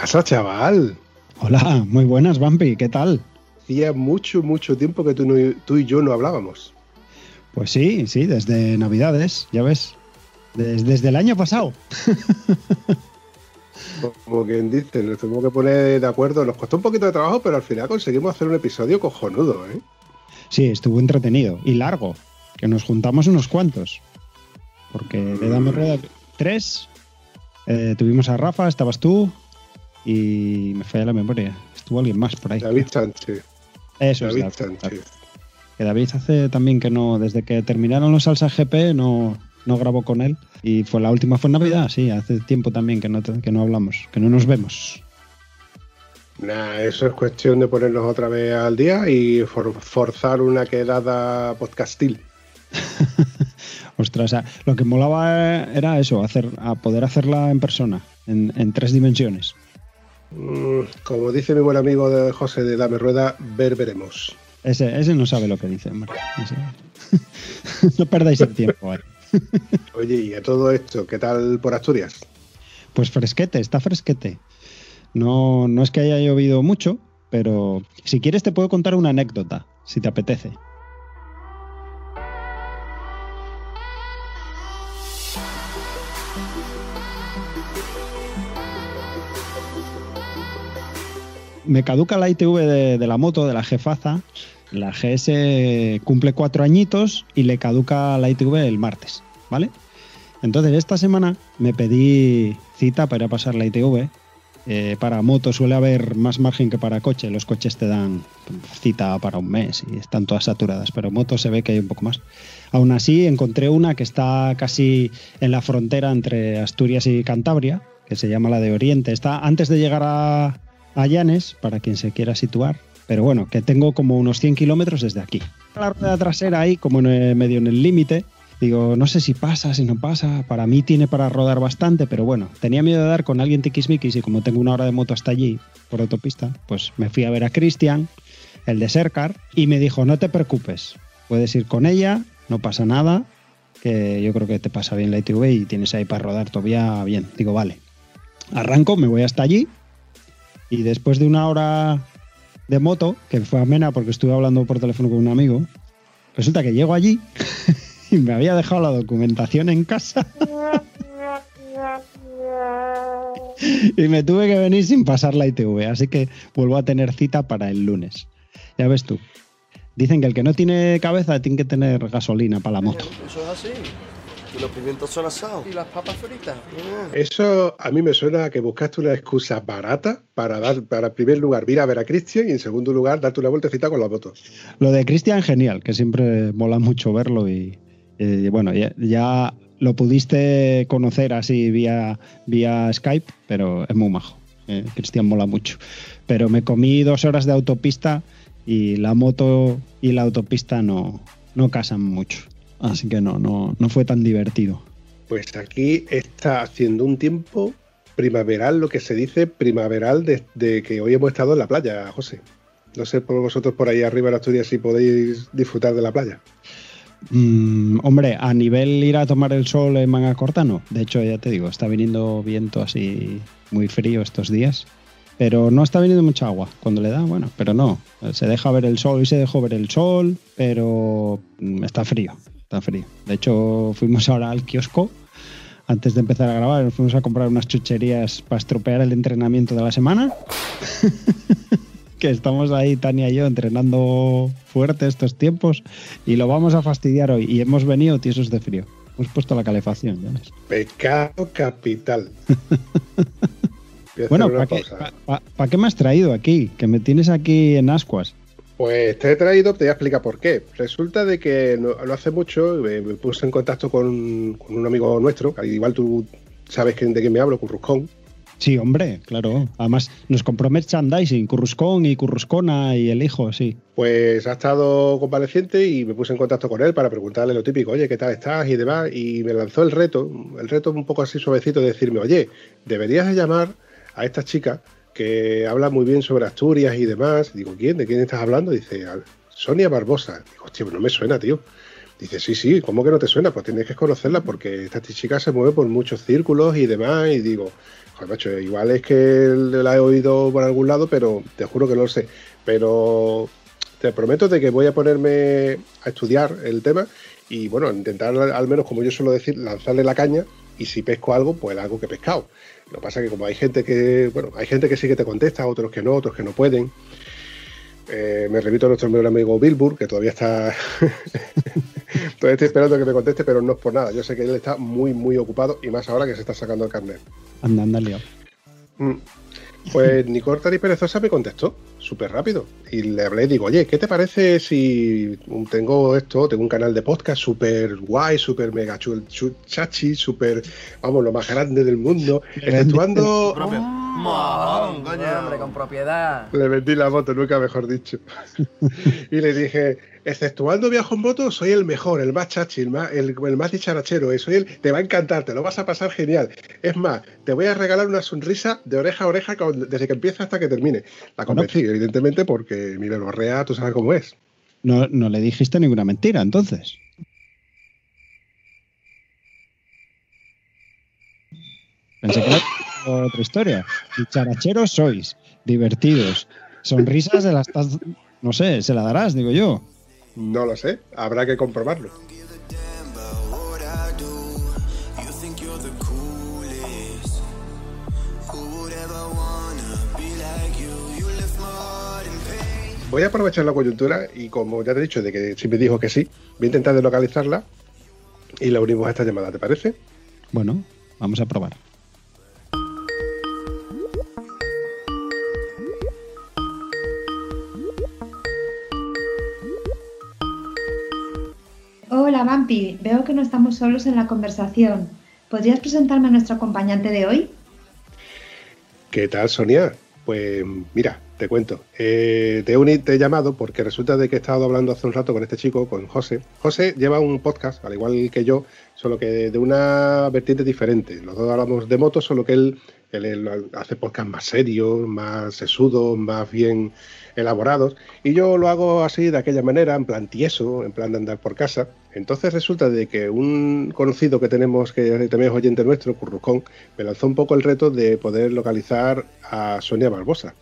Pasa, chaval? Hola, muy buenas, Vampi, ¿qué tal? Hacía mucho, mucho tiempo que tú, no- tú y yo no hablábamos. Pues sí, sí, desde Navidades, ya ves. Des- desde el año pasado. Como quien dice, nos tuvimos que poner de acuerdo. Nos costó un poquito de trabajo, pero al final conseguimos hacer un episodio cojonudo, ¿eh? Sí, estuvo entretenido y largo, que nos juntamos unos cuantos. Porque le damos rueda tres, eh, tuvimos a Rafa, estabas tú y me falla la memoria. Estuvo alguien más por ahí. David Sánchez. Eso es David David. Sánchez. Que David hace también que no, desde que terminaron los Salsa GP no, no grabó con él. Y fue la última fue en Navidad, sí, hace tiempo también que no, que no hablamos, que no nos vemos. Nah, eso es cuestión de ponernos otra vez al día y for- forzar una quedada podcastil. Ostras, o sea, lo que molaba era eso, hacer, a poder hacerla en persona, en, en tres dimensiones. Mm, como dice mi buen amigo de José de Dame Rueda, ver veremos. Ese, ese no sabe lo que dice, hombre. No perdáis el tiempo ahí. Oye, y a todo esto, ¿qué tal por Asturias? Pues fresquete, está fresquete. No, no es que haya llovido mucho, pero si quieres te puedo contar una anécdota, si te apetece. Me caduca la ITV de, la moto, de la jefaza. La GS cumple cuatro añitos y le caduca la ITV el martes, ¿vale? Entonces esta semana me pedí cita para pasar la ITV. Eh, para moto suele haber más margen que para coche. Los coches te dan cita para un mes y están todas saturadas, pero moto se ve que hay un poco más. Aún así encontré una que está casi en la frontera entre Asturias y Cantabria, que se llama la de Oriente. Está antes de llegar a, a Llanes, para quien se quiera situar. Pero bueno, que tengo como unos 100 kilómetros desde aquí. La rueda trasera ahí, como en el- medio en el límite. Digo, no sé si pasa, si no pasa. Para mí tiene para rodar bastante, pero bueno, tenía miedo de dar con alguien tiquismiquis y como tengo una hora de moto hasta allí, por autopista, pues me fui a ver a Cristian, el de Sercar, y me dijo, no te preocupes, puedes ir con ella, no pasa nada, que yo creo que te pasa bien la ITV y tienes ahí para rodar todavía bien. Digo, vale. Arranco, me voy hasta allí y después de una hora de moto, que fue amena porque estuve hablando por teléfono con un amigo, resulta que llego allí y me había dejado la documentación en casa y me tuve que venir sin pasar la ITV, así que vuelvo a tener cita para el lunes. Ya ves tú. Dicen que el que no tiene cabeza tiene que tener gasolina para la moto. Y los pimientos son asados. Y las papas fritas. Eso a mí me suena a que buscaste una excusa barata para dar, para en primer lugar, ir a ver a Cristian y en segundo lugar, darte una vueltecita con la moto. Lo de Cristian, genial, que siempre mola mucho verlo y, y bueno, ya, ya lo pudiste conocer así vía, vía Skype, pero es muy majo. Eh, Cristian mola mucho. Pero me comí dos horas de autopista y la moto y la autopista no, no casan mucho. Así que no, no, no fue tan divertido. Pues aquí está haciendo un tiempo primaveral, lo que se dice primaveral desde que hoy hemos estado en la playa, José. No sé por vosotros por ahí arriba en Asturias si podéis disfrutar de la playa. Mm, hombre, a nivel ir a tomar el sol en manga corta, no. De hecho, ya te digo, está viniendo viento así muy frío estos días. Pero no está viniendo mucha agua. Cuando le da, bueno, pero no. Se deja ver el sol y se dejó ver el sol, pero mm, está frío. Está frío. De hecho, fuimos ahora al kiosco antes de empezar a grabar. Nos fuimos a comprar unas chucherías para estropear el entrenamiento de la semana. que estamos ahí, Tania y yo, entrenando fuerte estos tiempos y lo vamos a fastidiar hoy. Y hemos venido tiesos de frío. Hemos puesto la calefacción, ya ves. Pecado capital. Bueno, ¿para qué, qué me has traído aquí? Que me tienes aquí en ascuas. Pues te he traído, te voy a explicar por qué. Resulta de que no, hace mucho me, puse en contacto con, un amigo nuestro, igual tú sabes de quién me hablo, Curruscón. Sí, hombre, claro. Además, nos compró merchandising, Curruscón y Curruscona y el hijo, sí. Pues ha estado convaleciente y me puse en contacto con él para preguntarle lo típico, oye, ¿qué tal estás? y demás. Y me lanzó el reto, el reto un poco así suavecito de decirme, oye, deberías de llamar a esta chica que habla muy bien sobre Asturias y demás. Digo, ¿quién? ¿De quién estás hablando? Dice, Sonia Barbosa. Digo, hostia, pues no me suena, tío. Dice, sí, sí, ¿cómo que no te suena? Pues tienes que conocerla porque esta chica se mueve por muchos círculos y demás. Y digo, joder, macho, igual es que la he oído por algún lado, pero te juro que no lo sé. Pero te prometo de que voy a ponerme a estudiar el tema y, bueno, intentar al menos, como yo suelo decir, lanzarle la caña y si pesco algo, pues algo que he pescado. Lo que pasa es que como hay gente que, bueno, hay gente que sí que te contesta, otros que no, otros que no pueden. Eh, me repito a nuestro amigo Bilbur, que todavía está. todavía estoy esperando que me conteste, pero no es por nada. Yo sé que él está muy, muy ocupado y más ahora que se está sacando el carnet. Anda, anda, mm. Pues Nicole y Perezosa me contestó súper rápido. Y le hablé y digo, oye, ¿qué te parece si tengo esto, tengo un canal de podcast súper guay, súper mega chul, chachi, súper, vamos, lo más grande del mundo, exceptuando... Oh, hombre, con propiedad. Le vendí la moto, nunca mejor dicho. y le dije, exceptuando viajo en moto, soy el mejor, el más chachi, el más, el, más dicharachero, soy el, te va a encantar, te lo vas a pasar genial. Es más, te voy a regalar una sonrisa de oreja a oreja desde que empieza hasta que termine. La convencí, evidentemente, porque mi verborrea, tú sabes cómo es. No, no le dijiste ninguna mentira, entonces. Pensé que otra historia. Dicharacheros sois, divertidos, sonrisas de las... No sé, se la darás, digo yo. No lo sé, habrá que comprobarlo. Voy a aprovechar la coyuntura y como ya te he dicho de que si me dijo que sí, voy a intentar localizarla y la unimos a esta llamada, ¿te parece? Bueno, vamos a probar. Hola, Vampi. Veo que no estamos solos en la conversación. ¿Podrías presentarme a nuestro acompañante de hoy? ¿Qué tal, Sonia? Pues mira, te cuento. Eh, te, he te he llamado porque resulta de que he estado hablando hace un rato con este chico, con José. José lleva un podcast, al igual que yo, solo que de una vertiente diferente. Los dos hablamos de motos, solo que él, él hace podcast más serios, más sesudos, más bien elaborados. Y yo lo hago así, de aquella manera, en plan tieso, en plan de andar por casa. Entonces resulta de que un conocido que tenemos, que también es oyente nuestro, Currucón, me lanzó un poco el reto de poder localizar a Sonia Barbosa.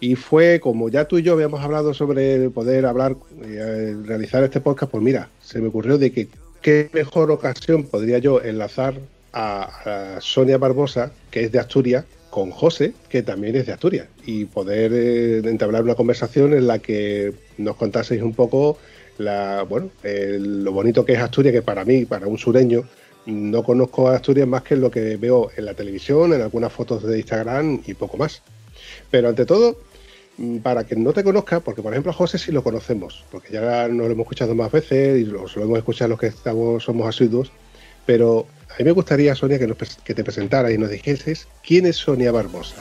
Y fue como ya tú y yo habíamos hablado sobre poder hablar, eh, realizar este podcast, pues mira, se me ocurrió de que qué mejor ocasión podría yo enlazar a, a Sonia Barbosa, que es de Asturias, con José, que también es de Asturias, y poder eh, entablar una conversación en la que nos contaseis un poco la, bueno, lo bonito que es Asturias, que para mí, para un sureño, no conozco a Asturias más que lo que veo en la televisión, en algunas fotos de Instagram y poco más. Pero ante todo, mm, para que no te conozca, porque por ejemplo José sí lo conocemos, porque ya nos lo hemos escuchado más veces y lo, hemos escuchado los que estamos, somos asiduos, pero a mí me gustaría, Sonia, que, que te presentaras y nos dijeses quién es Sonia Barbosa.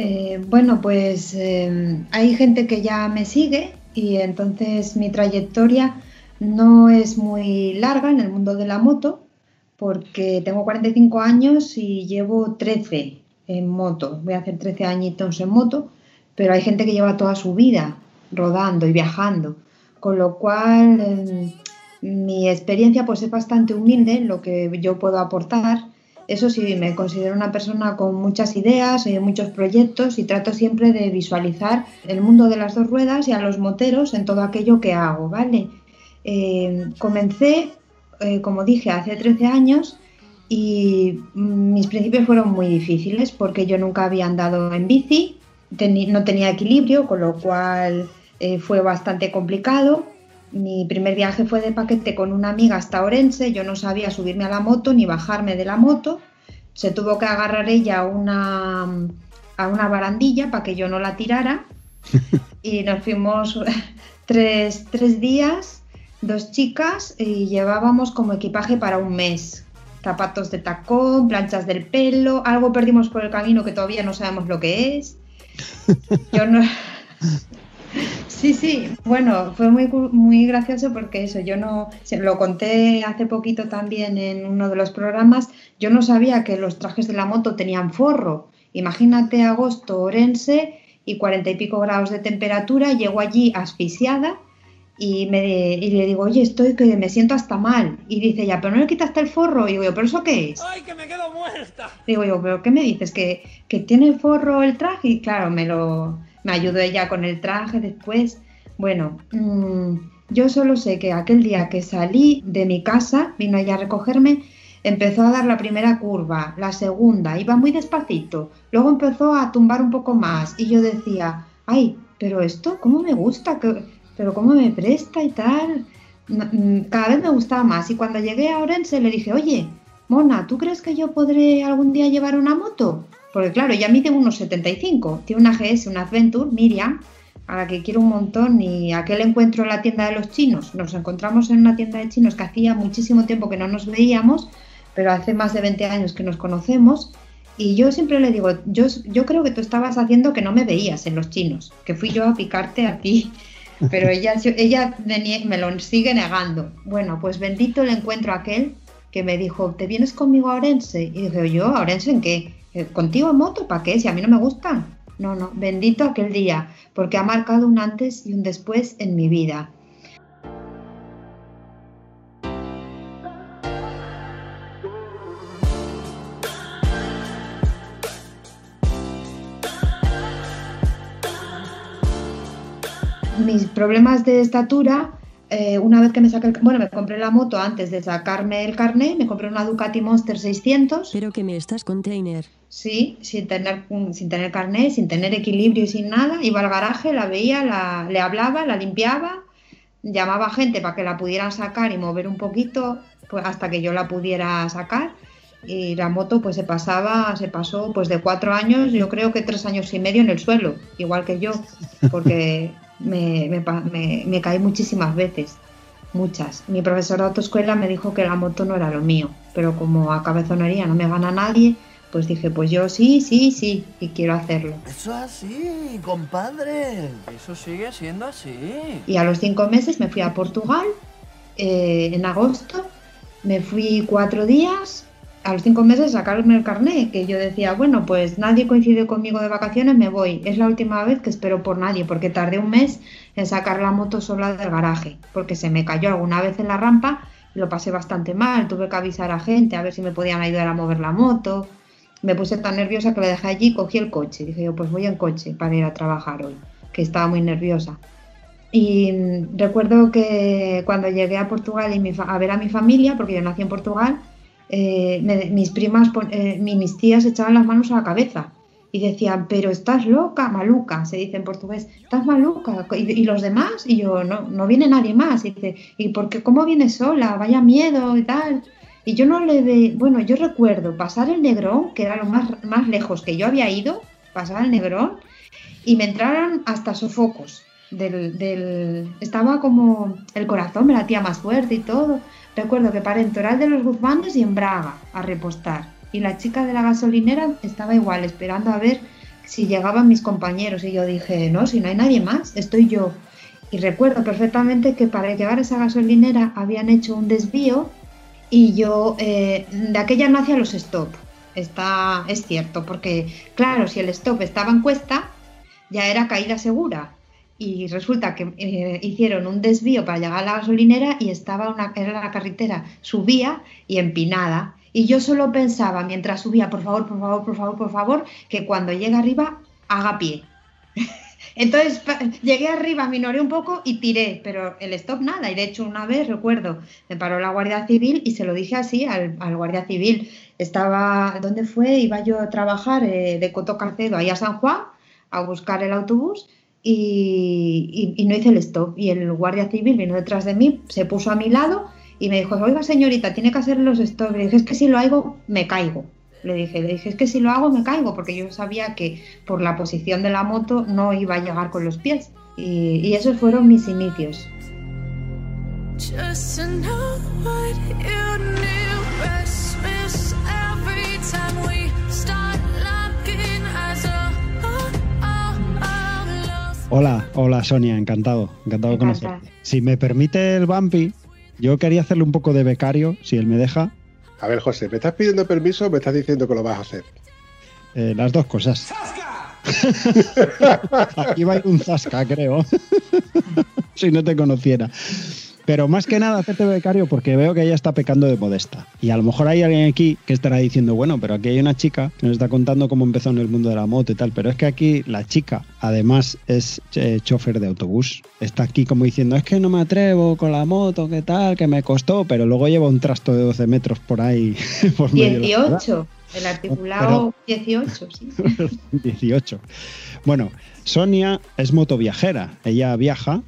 Eh, bueno, pues eh, hay gente que ya me sigue y entonces mi trayectoria no es muy larga en el mundo de la moto, porque tengo 45 años y llevo 13 en moto. Voy a hacer 13 añitos en moto, pero hay gente que lleva toda su vida rodando y viajando, con lo cual em, mi experiencia pues es bastante humilde en lo que yo puedo aportar. Eso sí, me considero una persona con muchas ideas y muchos proyectos y trato siempre de visualizar el mundo de las dos ruedas y a los moteros en todo aquello que hago, ¿vale? Em, comencé eh, como dije, hace 13 años y mis principios fueron muy difíciles porque yo nunca había andado en bici, no tenía equilibrio, con lo cual eh, fue bastante complicado. Mi primer viaje fue de paquete con una amiga hasta Orense, yo no sabía subirme a la moto ni bajarme de la moto, se tuvo que agarrar ella a una, a una barandilla para que yo no la tirara. Y nos fuimos tres, tres días, dos chicas y llevábamos como equipaje para un mes, zapatos de tacón, planchas del pelo, algo perdimos por el camino que todavía no sabemos lo que es. Yo no, Sí, sí, bueno, fue muy, muy gracioso porque eso, yo no, lo conté hace poquito también en uno de los programas, yo no sabía que los trajes de la moto tenían forro. Imagínate agosto, Orense y cuarenta y pico grados de temperatura, llego allí asfixiada y, me, y le digo, oye, estoy que me siento hasta mal. Y dice ya, pero no le quitaste el forro. Y digo yo, ¿pero eso qué es? ¡Ay, que me quedo muerta! Digo yo, ¿pero qué me dices? ¿Que, que tiene forro el traje? Y claro, me lo, me ayudó ella con el traje después. Bueno, mm, yo solo sé que aquel día que salí de mi casa, vino ella a recogerme, empezó a dar la primera curva, la segunda, iba muy despacito, luego empezó a tumbar un poco más y yo decía, ay, pero esto, ¿cómo me gusta? Pero ¿cómo me presta y tal? Mm, cada vez me gustaba más y cuando llegué a Orense le dije, oye, Mona, ¿tú crees que yo podré algún día llevar una moto? Porque claro, ya mide unos 75, tiene una GS, una Adventure, Miriam, a la que quiero un montón y aquel encuentro en la tienda de los chinos, nos encontramos en una tienda de chinos que hacía muchísimo tiempo que no nos veíamos, pero hace más de 20 años que nos conocemos y yo siempre le digo, yo, yo creo que tú estabas haciendo que no me veías en los chinos, que fui yo a picarte a ti, pero ella, ella me lo sigue negando. Bueno, pues bendito el encuentro aquel que me dijo, ¿te vienes conmigo a Orense? Y dije, ¿yo? ¿A Orense en qué? Eh, ¿Contigo moto? ¿Para qué? Si a mí no me gustan. No, no, bendito aquel día, porque ha marcado un antes y un después en mi vida. Mis problemas de estatura eh, una vez que me saqué el, bueno, me compré la moto antes de sacarme el carnet, me compré una Ducati Monster 600. Pero que me estás container. Sí, sin tener, sin tener carnet, sin tener equilibrio y sin nada. Iba al garaje, la veía, la, le hablaba, la limpiaba, llamaba a gente para que la pudieran sacar y mover un poquito pues, hasta que yo la pudiera sacar. Y la moto pues se pasaba, se pasó pues de cuatro años, yo creo que tres años y medio en el suelo, igual que yo, porque me, me, me, caí muchísimas veces, muchas. Mi profesor de autoescuela me dijo que la moto no era lo mío, pero como a cabezonería no me gana nadie, pues dije, pues yo sí, sí, sí, y quiero hacerlo. Eso es así, compadre. Eso sigue siendo así. Y a los cinco meses me fui a Portugal, eh, en agosto, me fui cuatro días a los cinco meses sacarme el carnet, que yo decía, bueno, pues nadie coincide conmigo de vacaciones, me voy. Es la última vez que espero por nadie, porque tardé un mes en sacar la moto sola del garaje, porque se me cayó alguna vez en la rampa y lo pasé bastante mal. Tuve que avisar a gente a ver si me podían ayudar a mover la moto. Me puse tan nerviosa que la dejé allí, cogí el coche. Dije yo, pues voy en coche para ir a trabajar hoy, que estaba muy nerviosa. Y recuerdo que cuando llegué a Portugal y a ver a mi familia, porque yo nací en Portugal, eh, mis primas, eh, mis tías echaban las manos a la cabeza y decían, pero estás loca, maluca, se dice en portugués, estás maluca, ¿y, los demás? Y yo, no, no viene nadie más, y dice, ¿y por qué, cómo vienes sola? Vaya miedo y tal. Y yo no le de, bueno, yo recuerdo pasar el Negrón, que era lo más, más lejos que yo había ido, pasar el Negrón, y me entraron hasta sofocos. Del, del, estaba como el corazón me latía más fuerte y todo. Recuerdo que paré en Toral de los Guzmanes y en Braga a repostar. Y la chica de la gasolinera estaba igual, esperando a ver si llegaban mis compañeros. Y yo dije, no, si no hay nadie más, estoy yo. Y recuerdo perfectamente que para llegar a esa gasolinera habían hecho un desvío y yo eh, de aquella no hacía los stop. Está, es cierto, porque claro, si el stop estaba en cuesta, ya era caída segura y resulta que eh, hicieron un desvío para llegar a la gasolinera y estaba una, era la carretera, subía y empinada. Y yo solo pensaba mientras subía, por favor, por favor, por favor, por favor, que cuando llegue arriba haga pie. Entonces llegué arriba, minoré un poco y tiré, pero el stop nada. Y de hecho, una vez recuerdo, me paró la Guardia Civil y se lo dije así al, Guardia Civil. Estaba, ¿dónde fue? Iba yo a trabajar eh, de Coto Carcedo ahí a San Juan a buscar el autobús y, no hice el stop. Y el guardia civil vino detrás de mí, se puso a mi lado y me dijo, oiga señorita, tiene que hacer los stop. Le dije, es que si lo hago, me caigo. Le dije, le dije, es que si lo hago, me caigo, porque yo sabía que por la posición de la moto no iba a llegar con los pies. Y, y esos fueron mis inicios. Hola, hola Sonia, encantado, encantado de conocerte. Si me permite el Bumpy, yo quería hacerle un poco de becario, si él me deja. A ver, José, ¿me estás pidiendo permiso o me estás diciendo que lo vas a hacer? Eh, las dos cosas. Aquí va a ir un zasca, creo. si no te conociera. Pero más que nada hacerte becario porque veo que ella está pecando de modesta. Y a lo mejor hay alguien aquí que estará diciendo, bueno, pero aquí hay una chica que nos está contando cómo empezó en el mundo de la moto y tal. Pero es que aquí la chica, además, es eh, chofer de autobús. Está aquí como diciendo, es que no me atrevo con la moto, qué tal, que me costó. Pero luego lleva un trasto de 12 metros por ahí. Por 18. El articulado 18, sí. 18. Bueno, Sonia es motoviajera. Ella viaja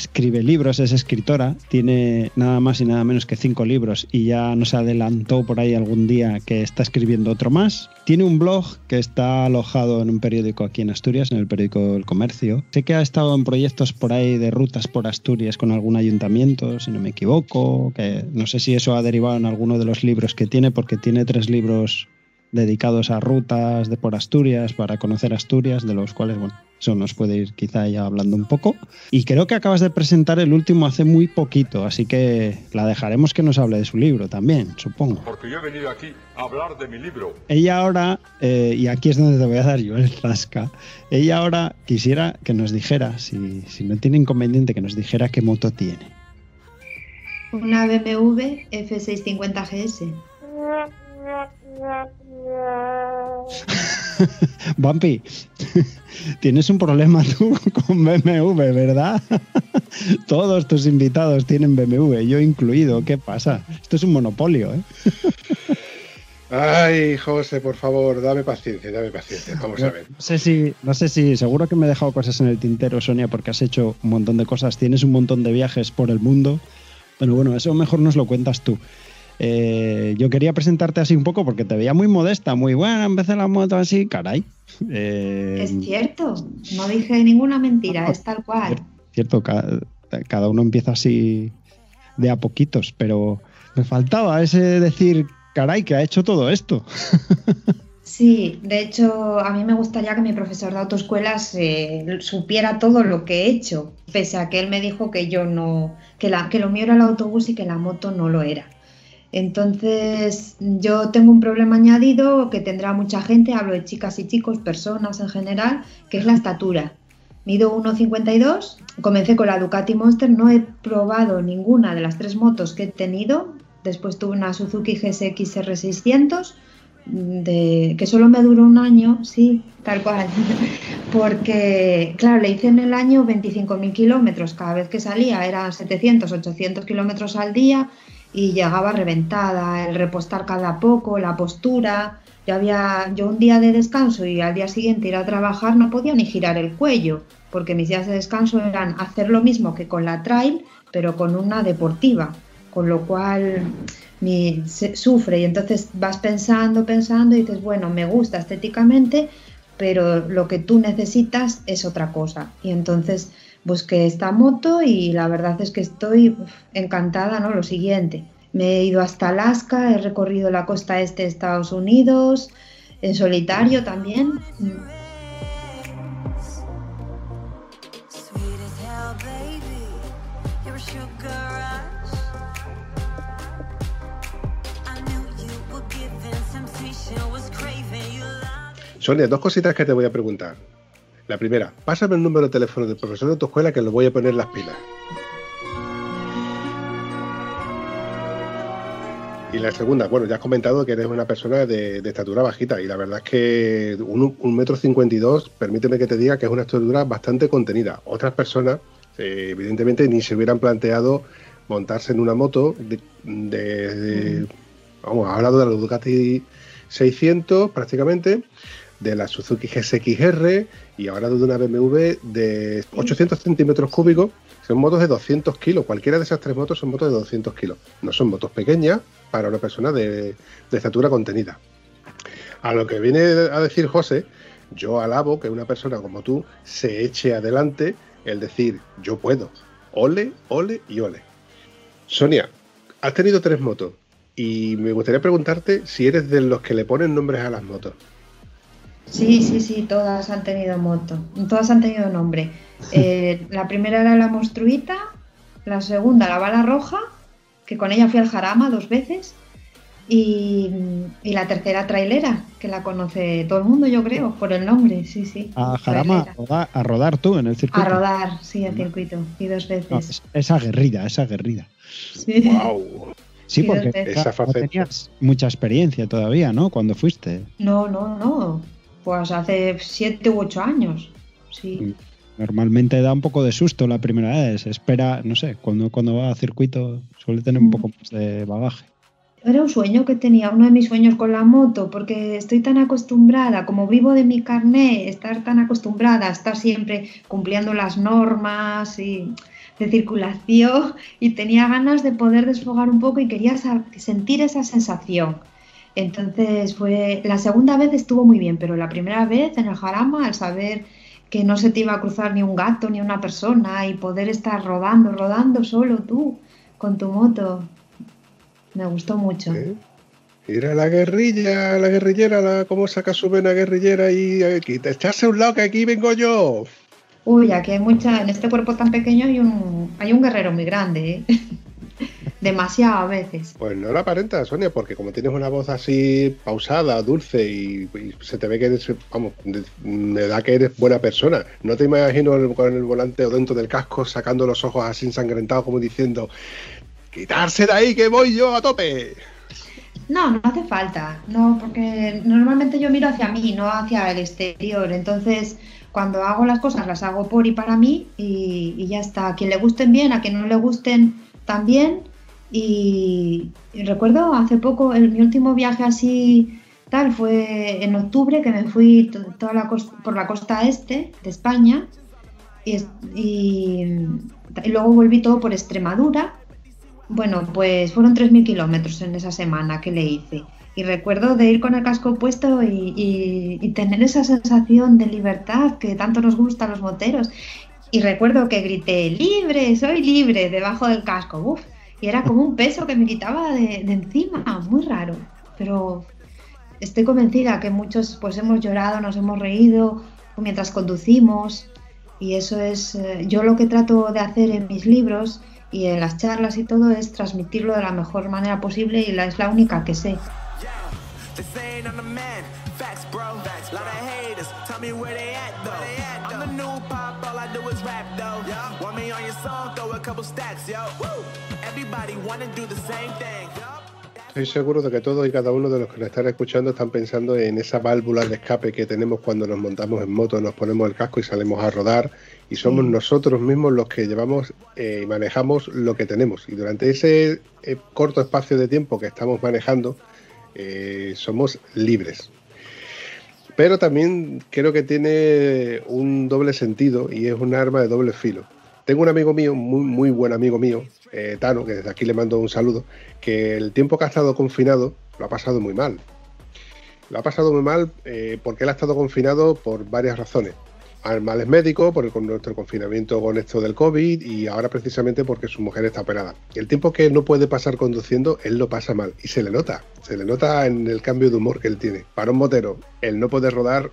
escribe libros, es escritora, tiene nada más y nada menos que cinco libros y ya nos adelantó por ahí algún día que está escribiendo otro más. Tiene un blog que está alojado en un periódico aquí en Asturias, en el periódico El Comercio. Sé que ha estado en proyectos por ahí de rutas por Asturias con algún ayuntamiento, si no me equivoco, que no sé si eso ha derivado en alguno de los libros que tiene, porque tiene tres libros dedicados a rutas de por Asturias, para conocer Asturias, de los cuales, bueno, eso nos puede ir quizá ya hablando un poco. Y creo que acabas de presentar el último hace muy poquito, así que la dejaremos que nos hable de su libro también, supongo. Porque yo he venido aquí a hablar de mi libro. Ella ahora, eh, y aquí es donde te voy a dar yo el zasca, ella ahora quisiera que nos dijera, si, si no tiene inconveniente, que nos dijera qué moto tiene. Una BMW F650 GS. Bumpy, tienes un problema tú con BMW, ¿verdad? Todos tus invitados tienen BMW, yo incluido. ¿Qué pasa? Esto es un monopolio, ¿eh? Ay, José, por favor, dame paciencia, dame paciencia. Vamos a ver. No sé si, no sé si, seguro que me he dejado cosas en el tintero, Sonia, porque has hecho un montón de cosas, tienes un montón de viajes por el mundo. Pero bueno, eso mejor nos lo cuentas tú. Eh, yo quería presentarte así un poco porque te veía muy modesta, muy buena, empecé la moto así, caray. Eh, es cierto, no dije ninguna mentira, es tal cual. Cierto, cada, cada, uno empieza así de a poquitos, pero me faltaba ese decir, caray, que ha hecho todo esto. Sí, de hecho, a mí me gustaría que mi profesor de autoescuelas eh, supiera todo lo que he hecho, pese a que él me dijo que yo no, que, la, que lo mío era el autobús y que la moto no lo era. Entonces, yo tengo un problema añadido que tendrá mucha gente, hablo de chicas y chicos, personas en general, que es la estatura. Mido 1,52, comencé con la Ducati Monster, no he probado ninguna de las tres motos que he tenido, después tuve una Suzuki GSX R600, de, que solo me duró un año, sí, tal cual, porque, claro, le hice en el año 25.000 kilómetros, cada vez que salía era 700, 800 kilómetros al día, y llegaba reventada, el repostar cada poco, la postura. Yo, había, yo un día de descanso y al día siguiente ir a trabajar no podía ni girar el cuello, porque mis días de descanso eran hacer lo mismo que con la trail, pero con una deportiva, con lo cual mi, sufre y entonces vas pensando, pensando y dices, bueno, me gusta estéticamente, pero lo que tú necesitas es otra cosa. Y entonces busqué esta moto y la verdad es que estoy encantada, ¿no? Lo siguiente, me he ido hasta Alaska, he recorrido la costa este de Estados Unidos, en solitario también. Sonia, dos cositas que te voy a preguntar. La primera, pásame el número de teléfono del profesor de tu escuela que lo voy a poner las pilas. Y la segunda, bueno, ya has comentado que eres una persona de, estatura bajita y la verdad es que un, metro cincuenta y dos, permíteme que te diga que es una estatura bastante contenida. Otras personas, eh, evidentemente, ni se hubieran planteado montarse en una moto de, vamos, ha hablado de la Ducati 600 prácticamente, de la Suzuki GSX-R y ahora de una BMW de 800 centímetros cúbicos. Son motos de 200 kilos. Cualquiera de esas tres motos son motos de 200 kilos. No son motos pequeñas para una persona de, de estatura contenida. A lo que viene a decir José, yo alabo que una persona como tú se eche adelante el decir yo puedo. Ole, ole y ole. Sonia, has tenido tres motos y me gustaría preguntarte si eres de los que le ponen nombres a las motos. Sí, sí, sí, todas han tenido moto, todas han tenido nombre. Eh, la primera era la monstruita, la segunda la bala roja, que con ella fui al Jarama dos veces, y, y la tercera trailera, que la conoce todo el mundo, yo creo, por el nombre, sí, sí. A Jarama, a rodar, a rodar tú en el circuito. A rodar, sí, el circuito, y dos No, veces. es, es aguerrida, es aguerrida. Sí. ¡Wow! Sí, porque. Esa no faceta. tenías mucha experiencia todavía, ¿no? Cuando fuiste. No, no, no. Pues hace siete u ocho años. Sí. Normalmente da un poco de susto la primera vez. Espera, no sé, cuando, cuando va a circuito suele tener un Mm. poco más de bagaje. Era un sueño que tenía, uno de mis sueños con la moto, porque estoy tan acostumbrada, como vivo de mi carné, estar tan acostumbrada a estar siempre cumpliendo las normas y de circulación y tenía ganas de poder desfogar un poco y quería sentir esa sensación. Entonces fue la segunda vez estuvo muy bien, pero la primera vez en el Jarama, al saber que no se te iba a cruzar ni un gato ni una persona y poder estar rodando, rodando solo tú con tu moto, me gustó mucho. ¿Eh? Mira la guerrilla, la guerrillera, la, cómo saca su vena guerrillera y aquí, te echarse a un lado que aquí vengo yo. Uy, aquí hay mucha, en este cuerpo tan pequeño hay un, hay un guerrero muy grande, ¿eh? Demasiado a veces. Pues no la aparenta, Sonia, porque como tienes una voz así pausada, dulce y, y se te ve que eres, vamos, de, de edad que eres buena persona. No te imagino con el volante o dentro del casco sacando los ojos así ensangrentados como diciendo, quitarse de ahí que voy yo a tope. No, no hace falta, no, porque normalmente yo miro hacia mí, no hacia el exterior. Entonces, cuando hago las cosas, las hago por y para mí y, y ya está. A quien le gusten bien, a quien no le gusten también. Y, recuerdo hace poco, el, mi último viaje así tal fue en octubre que me fui to- toda la por la costa este de España y, luego volví todo por Extremadura bueno, pues fueron 3.000 kilómetros en esa semana que le hice. Y recuerdo de ir con el casco puesto y tener esa sensación de libertad que tanto nos gusta a los moteros. Y recuerdo que grité, libre, soy libre, debajo del casco. Uf, y era como un peso que me quitaba de, encima, muy raro. Pero estoy convencida que muchos pues hemos llorado, nos hemos reído mientras conducimos. Y eso es, eh, yo lo que trato de hacer en mis libros y en las charlas y todo es transmitirlo de la mejor manera posible y la, es la única que sé. Estoy seguro de que todos y cada uno de los que nos están escuchando están pensando en esa válvula de escape que tenemos cuando nos montamos en moto, nos ponemos el casco y salimos a rodar y somos Sí. nosotros mismos los que llevamos eh, y manejamos lo que tenemos. Y durante ese eh, corto espacio de tiempo que estamos manejando, eh, somos libres. Pero también creo que tiene un doble sentido y es un arma de doble filo. Tengo un amigo mío, muy, muy buen amigo mío, eh, Tano, que desde aquí le mando un saludo, que el tiempo que ha estado confinado lo ha pasado muy mal. Lo ha pasado muy mal eh, porque él ha estado confinado por varias razones. Al males médicos, por el, nuestro confinamiento con esto del COVID y ahora precisamente porque su mujer está operada. El tiempo que no puede pasar conduciendo, él lo pasa mal y se le nota. Se le nota en el cambio de humor que él tiene. Para un motero, el no poder rodar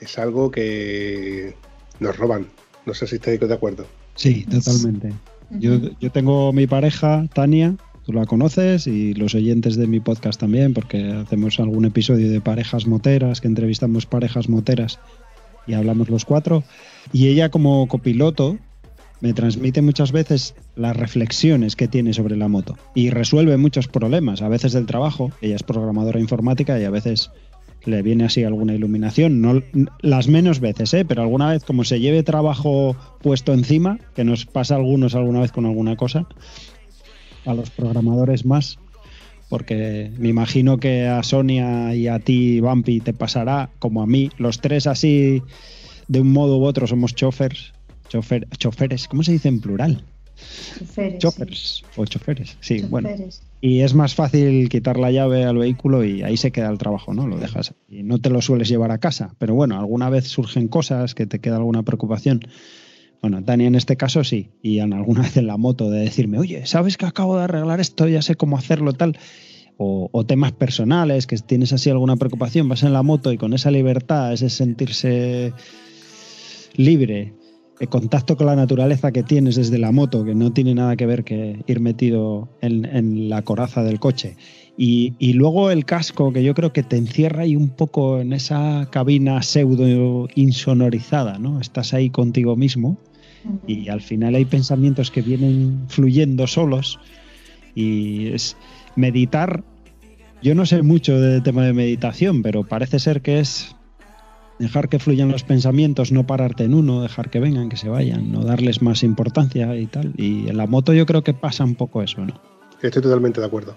es algo que nos roban. No sé si estáis de acuerdo. Sí, totalmente. Yo, yo tengo mi pareja, Tania, tú la conoces, y los oyentes de mi podcast también, porque hacemos algún episodio de parejas moteras, que entrevistamos parejas moteras y hablamos los cuatro. Y ella como copiloto me transmite muchas veces las reflexiones que tiene sobre la moto y resuelve muchos problemas, a veces del trabajo, ella es programadora informática y a veces le viene así alguna iluminación, no las menos veces, ¿eh? pero alguna vez como se lleve trabajo puesto encima, que nos pasa a algunos alguna vez con alguna cosa, a los programadores más, porque me imagino que a Sonia y a ti, Bumpy, te pasará como a mí. Los tres así, de un modo u otro, somos chofers. Chofer, choferes, ¿cómo se dice en plural? Choferes. Choferes o choferes, sí, bueno. Y es más fácil quitar la llave al vehículo y ahí se queda el trabajo, ¿no? Lo dejas y no te lo sueles llevar a casa. Pero bueno, alguna vez surgen cosas que te queda alguna preocupación. Bueno, Dani en este caso sí, y en alguna vez en la moto de decirme, oye, ¿sabes que acabo de arreglar esto? Ya sé cómo hacerlo tal. O, o temas personales, que tienes así alguna preocupación, vas en la moto y con esa libertad, ese sentirse libre, contacto con la naturaleza que tienes desde la moto, que no tiene nada que ver que ir metido en, en la coraza del coche. Y, y, luego el casco, que yo creo que te encierra ahí un poco en esa cabina pseudo insonorizada, ¿no? Estás ahí contigo mismo y al final hay pensamientos que vienen fluyendo solos y es meditar. Yo no sé mucho del tema de meditación, pero parece ser que es dejar que fluyan los pensamientos, no pararte en uno, dejar que vengan, que se vayan, no darles más importancia y tal. Y en la moto yo creo que pasa un poco eso, ¿no? Estoy totalmente de acuerdo.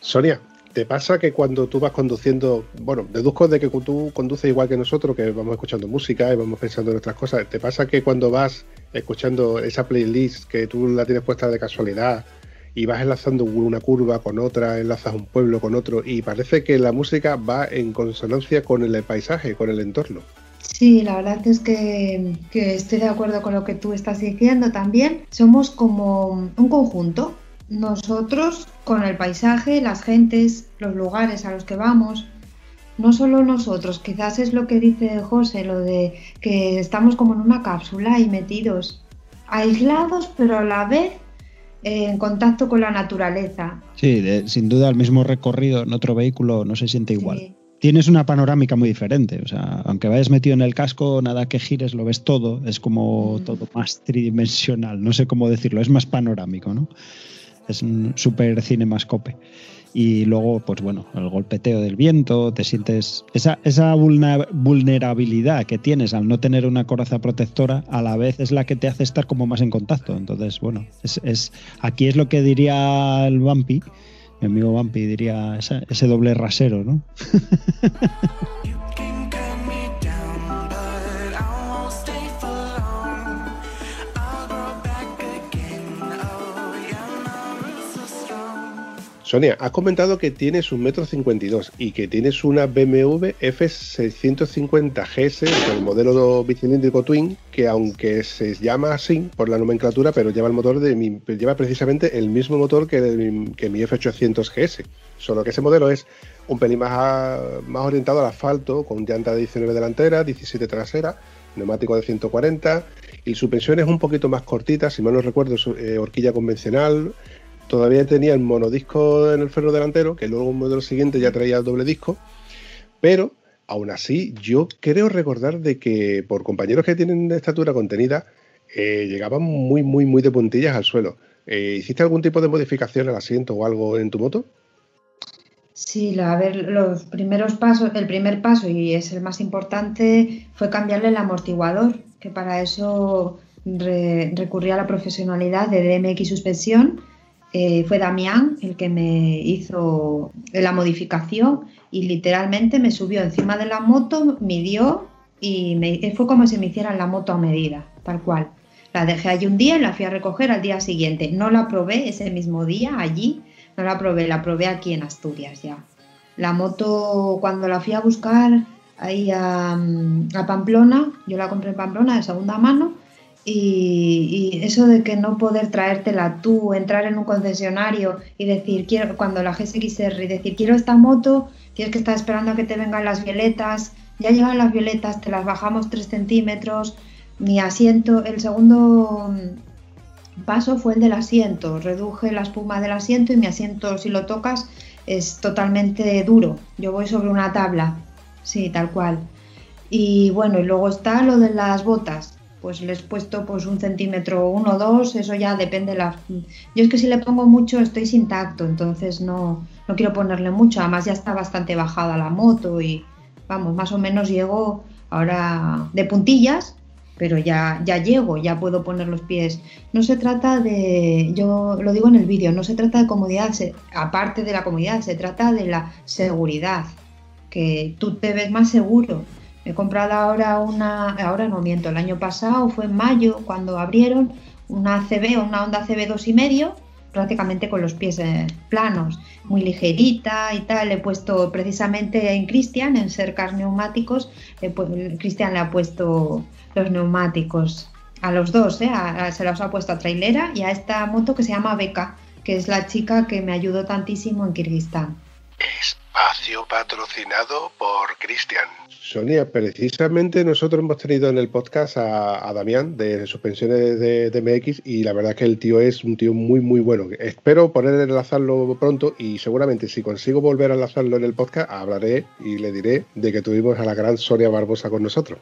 Sonia, ¿te pasa que cuando tú vas conduciendo, bueno, deduzco de que tú conduces igual que nosotros, que vamos escuchando música y vamos pensando en otras cosas, ¿te pasa que cuando vas escuchando esa playlist que tú la tienes puesta de casualidad y vas enlazando una curva con otra, enlazas un pueblo con otro y parece que la música va en consonancia con el paisaje, con el entorno. Sí, la verdad es que, estoy de acuerdo con lo que tú estás diciendo también. Somos como un conjunto. Nosotros con el paisaje, las gentes, los lugares a los que vamos. No solo nosotros, quizás es lo que dice José, lo de que estamos como en una cápsula y metidos, aislados, pero a la vez en contacto con la naturaleza. Sí, de, sin duda el mismo recorrido en otro vehículo no se siente igual. Sí. Tienes una panorámica muy diferente, o sea, aunque vayas metido en el casco, nada que gires, lo ves todo, es como mm. todo más tridimensional, no sé cómo decirlo, es más panorámico, ¿no? Es un super cinemascope. Y luego, pues bueno, el golpeteo del viento, te sientes. Esa, esa vulnerabilidad que tienes al no tener una coraza protectora, a la vez es la que te hace estar como más en contacto. Entonces, bueno, es, es aquí es lo que diría el Bumpy, mi amigo Bumpy diría ese doble rasero, ¿no? Sonia, has comentado que tienes un metro 52 y que tienes una BMW F650 GS del modelo bicilíndrico Twin, que aunque se llama así por la nomenclatura, pero lleva el motor de lleva precisamente el mismo motor que, mi, que mi F800 GS. Solo que ese modelo es un pelín más, más orientado al asfalto, con llanta de 19 delantera, 17 trasera, neumático de 140 y suspensión es un poquito más cortita, si mal no recuerdo, eh, horquilla convencional, todavía tenía el monodisco en el ferro delantero, que luego un modelo siguiente ya traía el doble disco, pero aún así yo creo recordar de que por compañeros que tienen estatura contenida, eh, llegaban muy, muy, muy de puntillas al suelo. Eh, ¿Hiciste algún tipo de modificación al asiento o algo en tu moto? Sí, a ver, los primeros pasos, el primer paso y es el más importante fue cambiarle el amortiguador, que para eso re, recurrí a la profesionalidad de DMX Suspensión eh, fue Damián el que me hizo la modificación y literalmente me subió encima de la moto, midió y me, fue como si me hicieran la moto a medida, tal cual. La dejé allí un día y la fui a recoger al día siguiente. No la probé ese mismo día allí, no la probé, la probé aquí en Asturias ya. La moto cuando la fui a buscar ahí a, a Pamplona, yo la compré en Pamplona de segunda mano, y, eso de que no poder traértela tú, entrar en un concesionario y decir, quiero, cuando la GSXR y decir, quiero esta moto, tienes que estar esperando a que te vengan las violetas, ya llegan las violetas, te las bajamos 3 centímetros, mi asiento, el segundo paso fue el del asiento, reduje la espuma del asiento y mi asiento, si lo tocas, es totalmente duro, yo voy sobre una tabla, sí, tal cual. Y bueno, y luego está lo de las botas pues les he puesto pues un centímetro, uno o dos, eso ya depende. La... Yo es que si le pongo mucho estoy sin tacto, entonces no, no quiero ponerle mucho. Además ya está bastante bajada la moto y vamos, más o menos llego ahora de puntillas pero ya, ya llego, ya puedo poner los pies. No se trata de, yo lo digo en el vídeo, no se trata de comodidad, aparte de la comodidad, se trata de la seguridad, que tú te ves más seguro. He comprado ahora una, ahora no miento, el año pasado fue en mayo cuando abrieron una CB una Honda CB dos y medio prácticamente con los pies eh, planos, muy ligerita y tal. He puesto precisamente en Cristian, en Cercas Neumáticos, Cristian le ha puesto los neumáticos a los dos, ¿eh? se los ha puesto a trailera y a esta moto que se llama Beca, que es la chica que me ayudó tantísimo en Kirguistán. Espacio patrocinado por Cristian. Sonia, precisamente nosotros hemos tenido en el podcast a, Damián de Suspensiones de, de, MX y la verdad que el tío es un tío muy, muy bueno. Espero poner enlazarlo pronto y seguramente si consigo volver a enlazarlo en el podcast, hablaré y le diré de que tuvimos a la gran Sonia Barbosa con nosotros.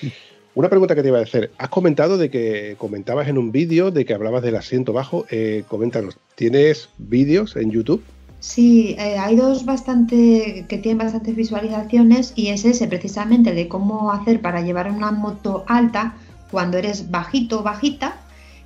Una pregunta que te iba a hacer. Has comentado de que comentabas en un vídeo de que hablabas del asiento bajo. Eh, coméntanos, ¿tienes vídeos en YouTube? Sí, eh, hay dos bastante que tienen bastantes visualizaciones y es ese precisamente de cómo hacer para llevar una moto alta cuando eres bajito o bajita.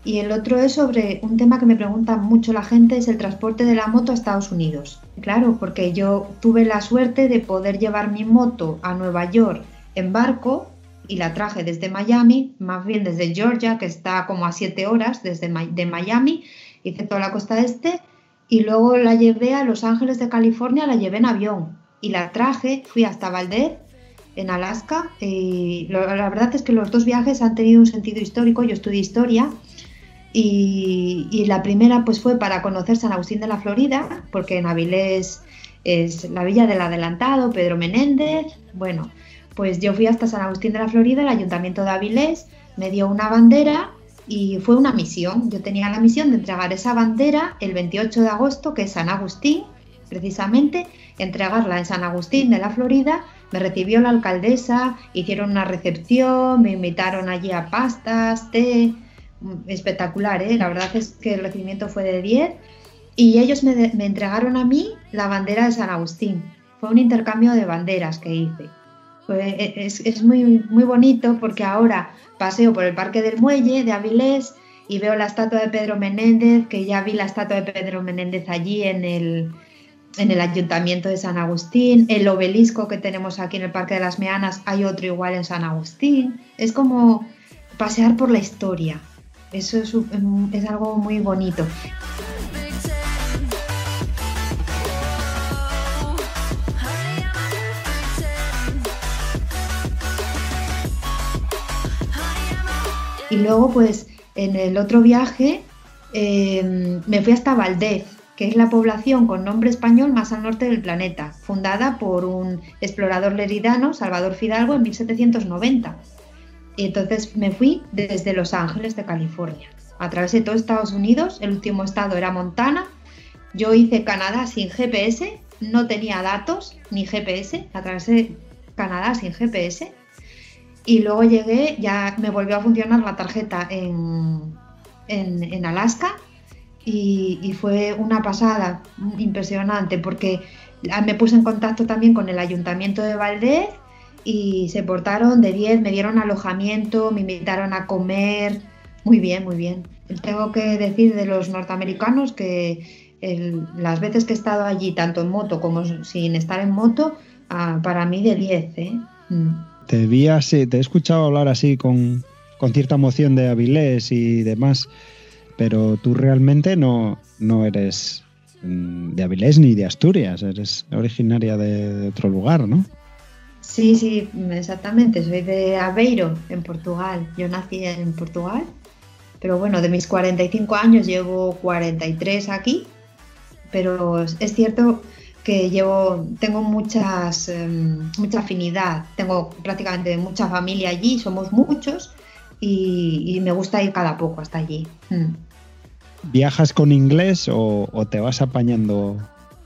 Y el otro es sobre un tema que me pregunta mucho la gente, es el transporte de la moto a Estados Unidos. Claro, porque yo tuve la suerte de poder llevar mi moto a Nueva York en barco y la traje desde Miami, más bien desde Georgia, que está como a siete horas desde de Miami, hice toda la costa este y luego la llevé a Los Ángeles de California, la llevé en avión. Y la traje, fui hasta Valdez, en Alaska, y la verdad es que los dos viajes han tenido un sentido histórico, yo estudié historia, y, y, la primera pues fue para conocer San Agustín de la Florida, porque en Avilés es la villa del adelantado, Pedro Menéndez, bueno, pues yo fui hasta San Agustín de la Florida, el ayuntamiento de Avilés me dio una bandera y fue una misión. Yo tenía la misión de entregar esa bandera el 28 de agosto, que es San Agustín, precisamente, entregarla en San Agustín de la Florida. Me recibió la alcaldesa, hicieron una recepción, me invitaron allí a pastas, té, mm, espectacular, ¿eh? la verdad es que el recibimiento fue de 10 y ellos me, me entregaron a mí la bandera de San Agustín. Fue un intercambio de banderas que hice. Pues, e, es, muy, muy bonito porque ahora paseo por el Parque del Muelle de Avilés y veo la estatua de Pedro Menéndez, que ya vi la estatua de Pedro Menéndez allí en el, en el Ayuntamiento de San Agustín, el obelisco que tenemos aquí en el Parque de las Meanas, hay otro igual en San Agustín. Es como pasear por la historia. Eso es, es algo muy bonito. Y luego, pues, en el otro viaje em, me fui hasta Valdez, que es la población con nombre español más al norte del planeta, fundada por un explorador leridano, Salvador Fidalgo, en 1790. Y entonces me fui desde Los Ángeles de California. Atravesé todo Estados Unidos, el último estado era Montana. Yo hice Canadá sin GPS, no tenía datos ni GPS, atravesé Canadá sin GPS y luego llegué, ya me volvió a funcionar la tarjeta en, en, Alaska y, fue una pasada impresionante porque me puse en contacto también con el ayuntamiento de Valdez y se portaron de 10, me dieron alojamiento, me invitaron a comer, muy bien, muy bien. Tengo que decir de los norteamericanos que las veces que he estado allí, tanto en moto como sin estar en moto, ah, para mí de 10. ¿eh? Mm te vi así, te he escuchado hablar así con, cierta emoción de Avilés y demás, pero tú realmente no, no eres mm, de Avilés ni de Asturias, eres originaria de, otro lugar, ¿no? Sí, sí, exactamente, soy de Aveiro, en Portugal. Yo nací en Portugal, pero bueno, de mis 45 años llevo 43 aquí, pero es cierto que llevo, tengo muchas, em, mucha afinidad, tengo prácticamente mucha familia allí, somos muchos y, me gusta ir cada poco hasta allí. Mm. ¿Viajas con inglés o, te vas apañando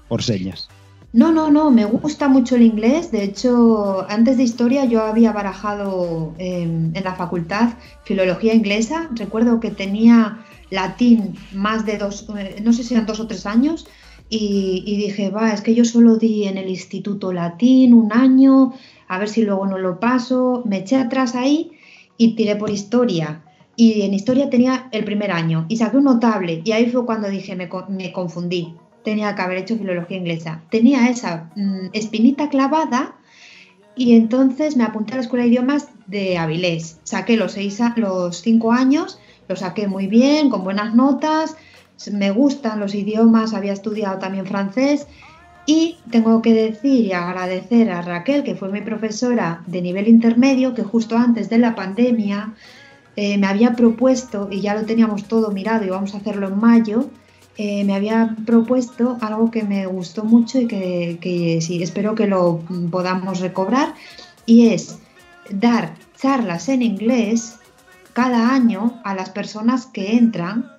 por señas? No, no, no, me gusta mucho el inglés. De hecho, antes de historia yo había barajado en la facultad filología inglesa. Recuerdo que tenía latín más de dos, eh, no sé si eran dos o tres años, y, dije, va, es que yo solo di en el Instituto Latín un año, a ver si luego no lo paso. Me eché atrás ahí y tiré por historia. Y en historia tenía el primer año y saqué un notable y ahí fue cuando dije, me, me confundí, tenía que haber hecho filología inglesa. Tenía esa mm, espinita clavada y entonces me apunté a la escuela de idiomas de Avilés. Saqué los, seis, los cinco años, lo saqué muy bien, con buenas notas, me gustan los idiomas, había estudiado también francés y tengo que decir y agradecer a Raquel, que fue mi profesora de nivel intermedio, que justo antes de la pandemia eh, me había propuesto, y ya lo teníamos todo mirado y vamos a hacerlo en mayo, eh, me había propuesto algo que me gustó mucho y que, que sí, espero que lo podamos recobrar, y es dar charlas en inglés cada año a las personas que entran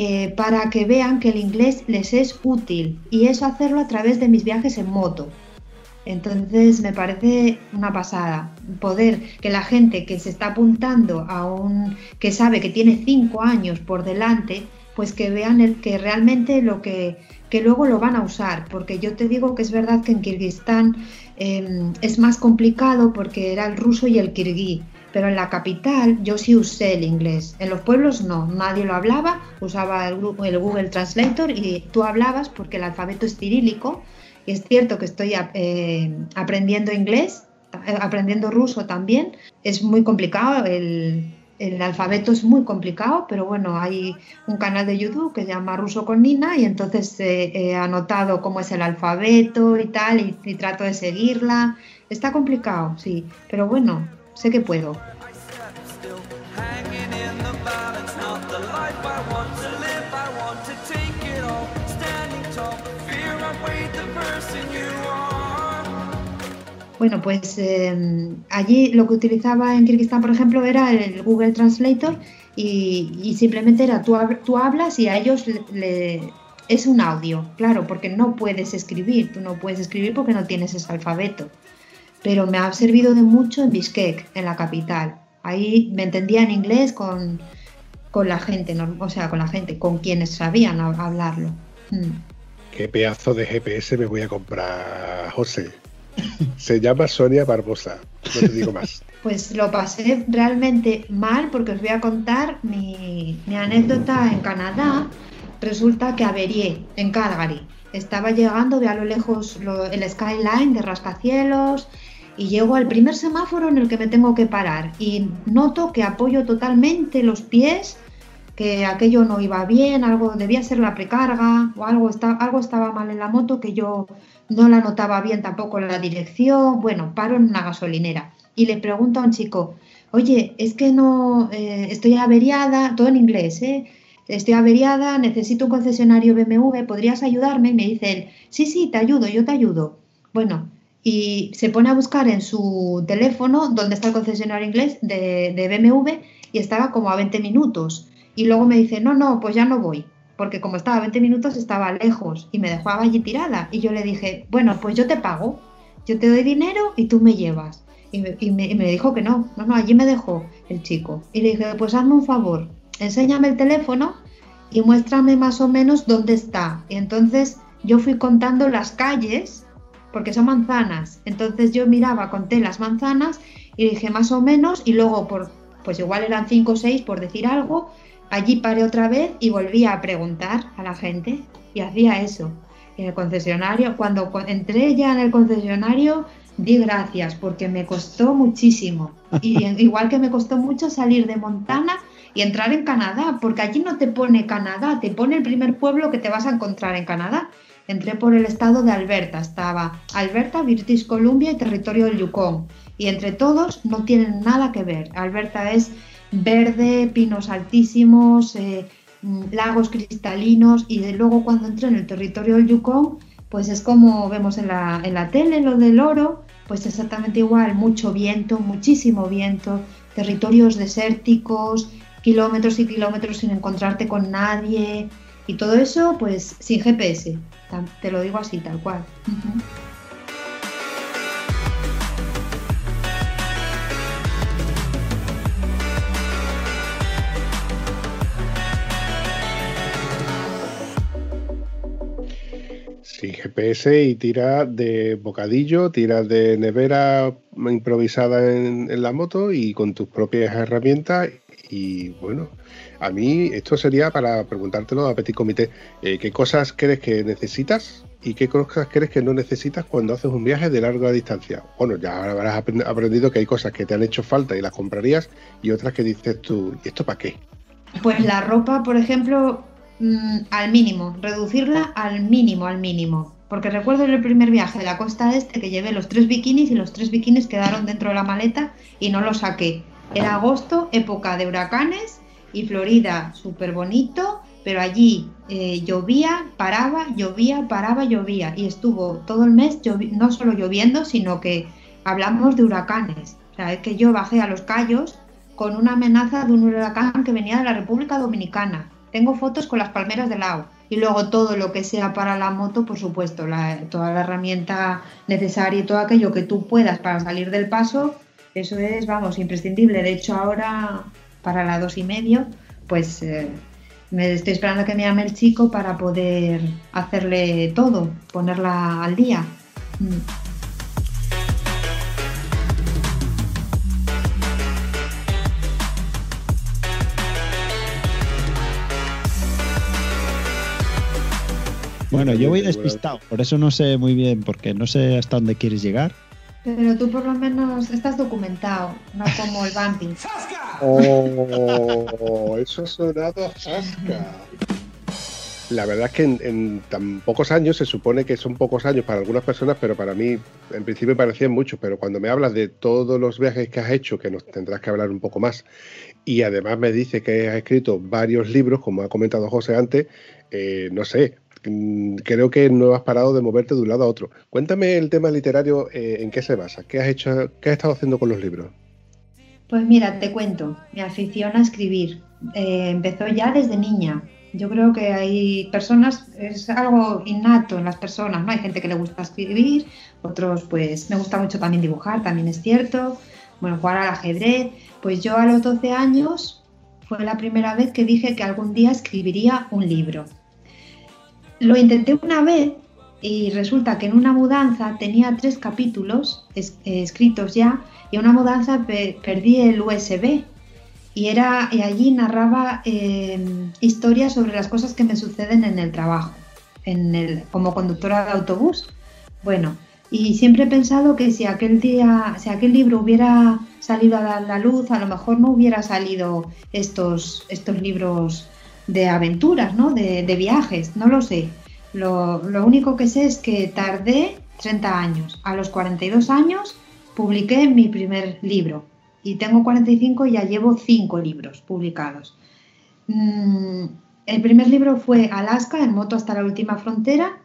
eh, para que vean que el inglés les es útil y eso hacerlo a través de mis viajes en moto. Entonces me parece una pasada poder que la gente que se está apuntando a un que sabe que tiene cinco años por delante, pues que vean el, que realmente lo que, que luego lo van a usar, porque yo te digo que es verdad que en Kirguistán em, es más complicado porque era el ruso y el kirguí pero en la capital yo sí usé el inglés. En los pueblos no, nadie lo hablaba, usaba el, Google Translator y tú hablabas porque el alfabeto es cirílico. Y es cierto que estoy eh, aprendiendo inglés, eh, aprendiendo ruso también. Es muy complicado, el, alfabeto es muy complicado, pero bueno, hay un canal de YouTube que se llama Ruso con Nina y entonces he anotado cómo es el alfabeto y tal y, y trato de seguirla. Está complicado, sí, pero bueno, sé que puedo. Bueno, pues em, allí lo que utilizaba en Kirguistán, por ejemplo, era el Google Translator y, simplemente era tú, tú, hablas y a ellos le, es un audio, claro, porque no puedes escribir, tú no puedes escribir porque no tienes ese alfabeto pero me ha servido de mucho en Bishkek, en la capital. Ahí me entendía en inglés con, la gente, o sea, con la gente, con quienes sabían hablarlo. Mm. Qué pedazo de GPS me voy a comprar, José. Se llama Sonia Barbosa, no te digo más. Pues lo pasé realmente mal porque os voy a contar mi, anécdota en Canadá. Resulta que averié en Calgary. Estaba llegando, de a lo lejos el skyline de rascacielos, y llego al primer semáforo en el que me tengo que parar y noto que apoyo totalmente los pies, que aquello no iba bien, algo debía ser la precarga o algo, algo estaba mal en la moto que yo no la notaba bien tampoco la dirección. Bueno, paro en una gasolinera y le pregunto a un chico, oye, es que no, eh, estoy averiada, todo en inglés, ¿eh? Estoy averiada, necesito un concesionario BMW, ¿podrías ayudarme? Y me dice él, sí, sí, te ayudo, yo te ayudo. Bueno, y se pone a buscar en su teléfono dónde está el concesionario inglés de, BMW y estaba como a 20 minutos. Y luego me dice, no, no, pues ya no voy, porque como estaba a 20 minutos estaba lejos y me dejaba allí tirada. Y yo le dije, bueno, pues yo te pago, yo te doy dinero y tú me llevas. Y me, me dijo que no, no, no, allí me dejó el chico. Y le dije, pues hazme un favor, enséñame el teléfono y muéstrame más o menos dónde está. Y entonces yo fui contando las calles porque son manzanas. Entonces yo miraba, conté las manzanas y dije más o menos y luego por, pues igual eran cinco o seis por decir algo, allí paré otra vez y volví a preguntar a la gente y hacía eso. En el concesionario, cuando entré ya en el concesionario, di gracias porque me costó muchísimo. Y igual que me costó mucho salir de Montana y entrar en Canadá, porque allí no te pone Canadá, te pone el primer pueblo que te vas a encontrar en Canadá entré por el estado de Alberta. Estaba Alberta, British Columbia y territorio del Yukon. Y entre todos no tienen nada que ver. Alberta es verde, pinos altísimos, eh, mm, lagos cristalinos y de luego cuando entré en el territorio del Yukon, pues es como vemos en la, en la tele, lo del oro, pues exactamente igual, mucho viento, muchísimo viento, territorios desérticos, kilómetros y kilómetros sin encontrarte con nadie y todo eso pues sin GPS. Te lo digo así, tal cual. sin GPS y tiras de bocadillo, tiras de nevera improvisada en la moto y con tus propias herramientas y bueno, a mí esto sería para preguntártelo a Petit Comité, eh, ¿qué cosas crees que necesitas y qué cosas crees que no necesitas cuando haces un viaje de larga distancia? Bueno, ya habrás aprendido que hay cosas que te han hecho falta y las comprarías y otras que dices tú, ¿y esto para qué? Pues la ropa, por ejemplo, mm, al mínimo, reducirla al mínimo, al mínimo. Porque recuerdo en el primer viaje de la costa este que llevé los tres bikinis y los tres bikinis quedaron dentro de la maleta y no los saqué. Era agosto, época de huracanes y Florida súper bonito, pero allí eh, llovía, paraba, llovía, paraba, llovía y estuvo todo el mes no solo lloviendo, sino que hablamos de huracanes. O que yo bajé a los Cayos con una amenaza de un huracán que venía de la República Dominicana. Tengo fotos con las palmeras de lado. Y luego todo lo que sea para la moto, por supuesto, toda la herramienta necesaria y todo aquello que tú puedas para salir del paso, eso es, vamos, imprescindible. De hecho, ahora para la dos y medio, pues eh, me estoy esperando a que me llame el chico para poder hacerle todo, ponerla al día. Mm. Bueno, yo voy despistado, por eso no sé muy bien, porque no sé hasta dónde quieres llegar. Pero tú por lo menos estás documentado, no como el Bumpy. Oh, eso ha sonado a La verdad es que en, tan pocos años, se supone que son pocos años para algunas personas, pero para mí en principio parecían muchos, pero cuando me hablas de todos los viajes que has hecho, que nos tendrás que hablar un poco más, y además me dice que has escrito varios libros, como ha comentado José antes, eh, no sé, creo que no has parado de moverte de un lado a otro. Cuéntame el tema literario, eh, ¿en qué se basa? ¿Qué has hecho, qué has estado haciendo con los libros? Pues mira, te cuento, mi afición a escribir eh, empezó ya desde niña. Yo creo que hay personas, es algo innato en las personas, ¿no? Hay gente que le gusta escribir, otros pues me gusta mucho también dibujar, también es cierto, bueno, jugar al ajedrez. Pues yo a los 12 años fue la primera vez que dije que algún día escribiría un libro. Lo intenté una vez y resulta que en una mudanza tenía tres capítulos eh, escritos ya y en una mudanza perdí el USB y era y allí narraba em, historias sobre las cosas que me suceden en el trabajo, en el, como conductora de autobús. Bueno, y siempre he pensado que si aquel día, si aquel libro hubiera salido a la luz, a lo mejor no hubiera salido estos, estos libros de aventuras, ¿no? De, viajes, no lo sé. Lo, único que sé es que tardé 30 años. A los 42 años publiqué mi primer libro y tengo 45 y ya llevo 5 libros publicados. Mm, el primer libro fue Alaska, en moto hasta la última frontera.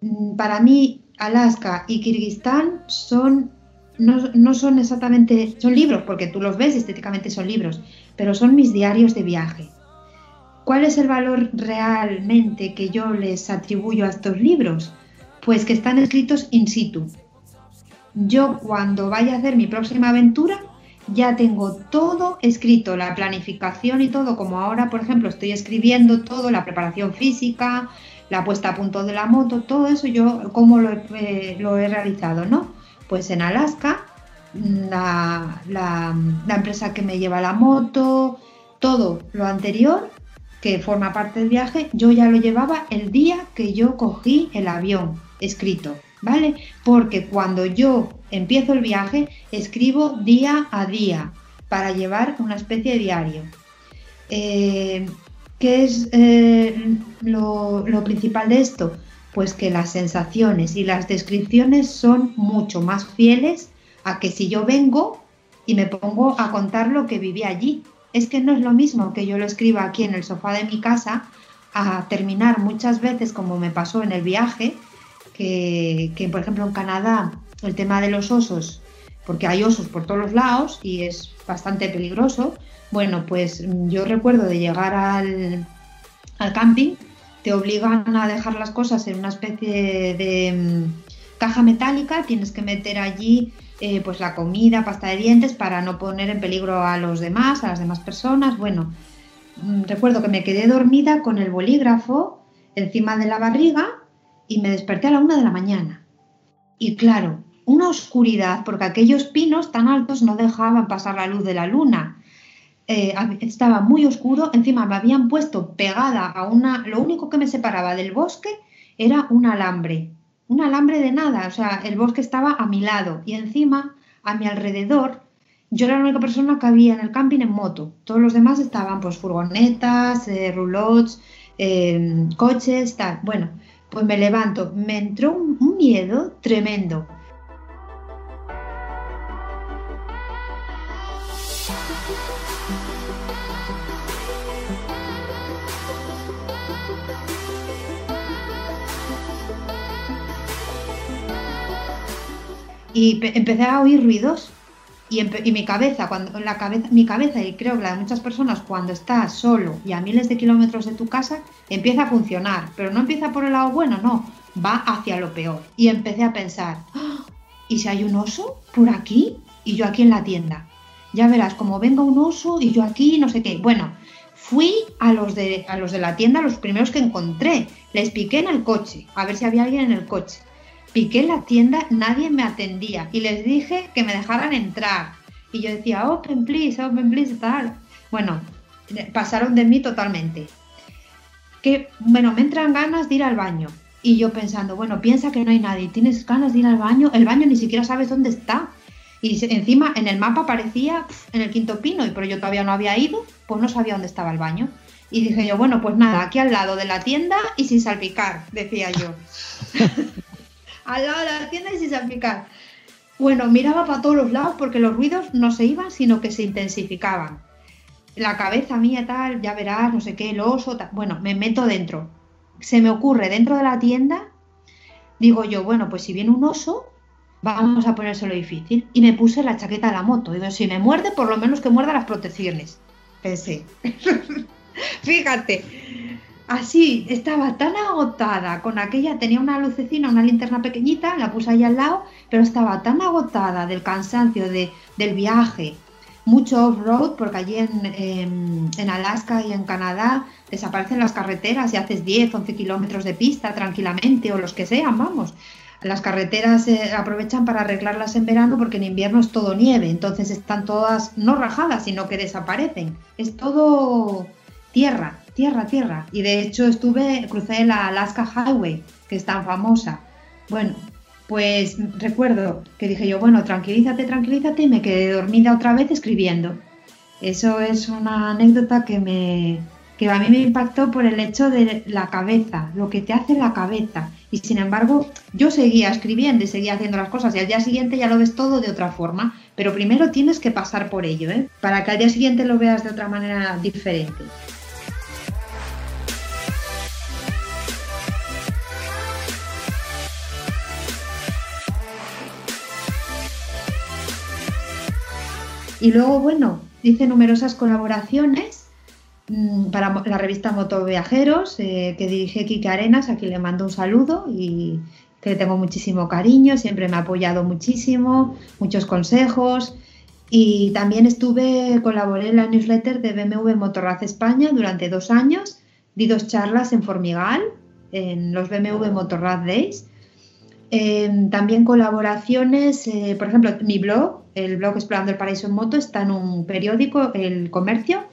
Mm, para mí, Alaska y Kirguistán son no, no, son exactamente, son libros, porque tú los ves, estéticamente son libros, pero son mis diarios de viaje. ¿Cuál es el valor realmente que yo les atribuyo a estos libros? Pues que están escritos in situ. Yo cuando vaya a hacer mi próxima aventura ya tengo todo escrito, la planificación y todo, como ahora por ejemplo estoy escribiendo todo, la preparación física, la puesta a punto de la moto, todo eso yo cómo lo he, eh, realizado, ¿no? Pues en Alaska, la, la empresa que me lleva la moto, todo lo anterior que forma parte del viaje, yo ya lo llevaba el día que yo cogí el avión escrito, ¿vale? Porque cuando yo empiezo el viaje, escribo día a día para llevar una especie de diario. Eh, ¿Qué es eh, lo, lo principal de esto? Pues que las sensaciones y las descripciones son mucho más fieles a que si yo vengo y me pongo a contar lo que viví allí, es que no es lo mismo que yo lo escriba aquí en el sofá de mi casa a terminar muchas veces como me pasó en el viaje, que, por ejemplo en Canadá el tema de los osos, porque hay osos por todos los lados y es bastante peligroso. Bueno, pues yo recuerdo de llegar al, al camping, te obligan a dejar las cosas en una especie de mm, caja metálica, tienes que meter allí eh, pues la comida, pasta de dientes, para no poner en peligro a los demás, a las demás personas. Bueno, mm, recuerdo que me quedé dormida con el bolígrafo encima de la barriga y me desperté a la una de la mañana. Y claro, una oscuridad, porque aquellos pinos tan altos no dejaban pasar la luz de la luna. Eh, estaba muy oscuro, encima me habían puesto pegada a una, lo único que me separaba del bosque era un alambre, un alambre de nada, o sea, el bosque estaba a mi lado. Y encima, a mi alrededor, yo era la única persona que había en el camping en moto, todos los demás estaban pues furgonetas, eh, roulots, eh, coches, tal. Bueno, pues me levanto, me entró un miedo tremendo y empecé a oír ruidos y, mi cabeza, cuando la cabeza, mi cabeza y creo que la de muchas personas cuando estás solo y a miles de kilómetros de tu casa empieza a funcionar, pero no empieza por el lado bueno, no, va hacia lo peor. Y empecé a pensar, ¡Ah! ¿y si hay un oso por aquí y yo aquí en la tienda? Ya verás, como venga un oso y yo aquí, no sé qué. Bueno, fui a los de a los de la tienda, los primeros que encontré, les piqué en el coche, a ver si había alguien en el coche. Piqué la tienda, nadie me atendía y les dije que me dejaran entrar. Y yo decía, open please, open please, tal. Bueno, pasaron de mí totalmente. Que, bueno, me entran ganas de ir al baño. Y yo pensando, bueno, piensa que no hay nadie, tienes ganas de ir al baño, el baño ni siquiera sabes dónde está. Y encima en el mapa aparecía en el quinto pino, pero yo todavía no había ido, pues no sabía dónde estaba el baño. Y dije yo, bueno, pues nada, aquí al lado de la tienda y sin salpicar, decía yo. al lado de la tienda y salpicar. Bueno, miraba para todos los lados porque los ruidos no se iban, sino que se intensificaban. La cabeza mía tal, ya verás, no sé qué, el oso, tal. bueno, me meto dentro. Se me ocurre dentro de la tienda, digo yo, bueno, pues si viene un oso, vamos a ponérselo difícil. Y me puse la chaqueta de la moto. Digo, si me muerde, por lo menos que muerda las protecciones. Pensé. Fíjate, así, estaba tan agotada con aquella, tenía una lucecina, una linterna pequeñita, la puse ahí al lado, pero estaba tan agotada del cansancio de, del viaje, mucho off-road, porque allí en, en, Alaska y en Canadá desaparecen las carreteras y haces 10, 11 kilómetros de pista tranquilamente o los que sean, vamos. Las carreteras se aprovechan para arreglarlas en verano porque en invierno es todo nieve, entonces están todas no rajadas, sino que desaparecen. Es todo tierra, tierra, tierra. Y de hecho estuve, crucé la Alaska Highway, que es tan famosa. Bueno, pues recuerdo que dije yo, bueno, tranquilízate, tranquilízate, y me quedé dormida otra vez escribiendo. Eso es una anécdota que me que a mí me impactó por el hecho de la cabeza, lo que te hace la cabeza. Y sin embargo, yo seguía escribiendo y seguía haciendo las cosas y al día siguiente ya lo ves todo de otra forma, pero primero tienes que pasar por ello, ¿eh? para que al día siguiente lo veas de otra manera diferente. Y luego, bueno, hice numerosas colaboraciones mm, para la revista Moto Viajeros eh, que dirige Kike Arenas, a quien le mando un saludo y que le tengo muchísimo cariño, siempre me ha apoyado muchísimo, muchos consejos. Y también estuve, colaboré en la newsletter de BMW Motorraz España durante dos años, di dos charlas en Formigal, en los BMW Motorrad Days. Em, también colaboraciones, eh, por ejemplo, mi blog, el blog Explorando el Paraíso en Moto está en un periódico, El Comercio,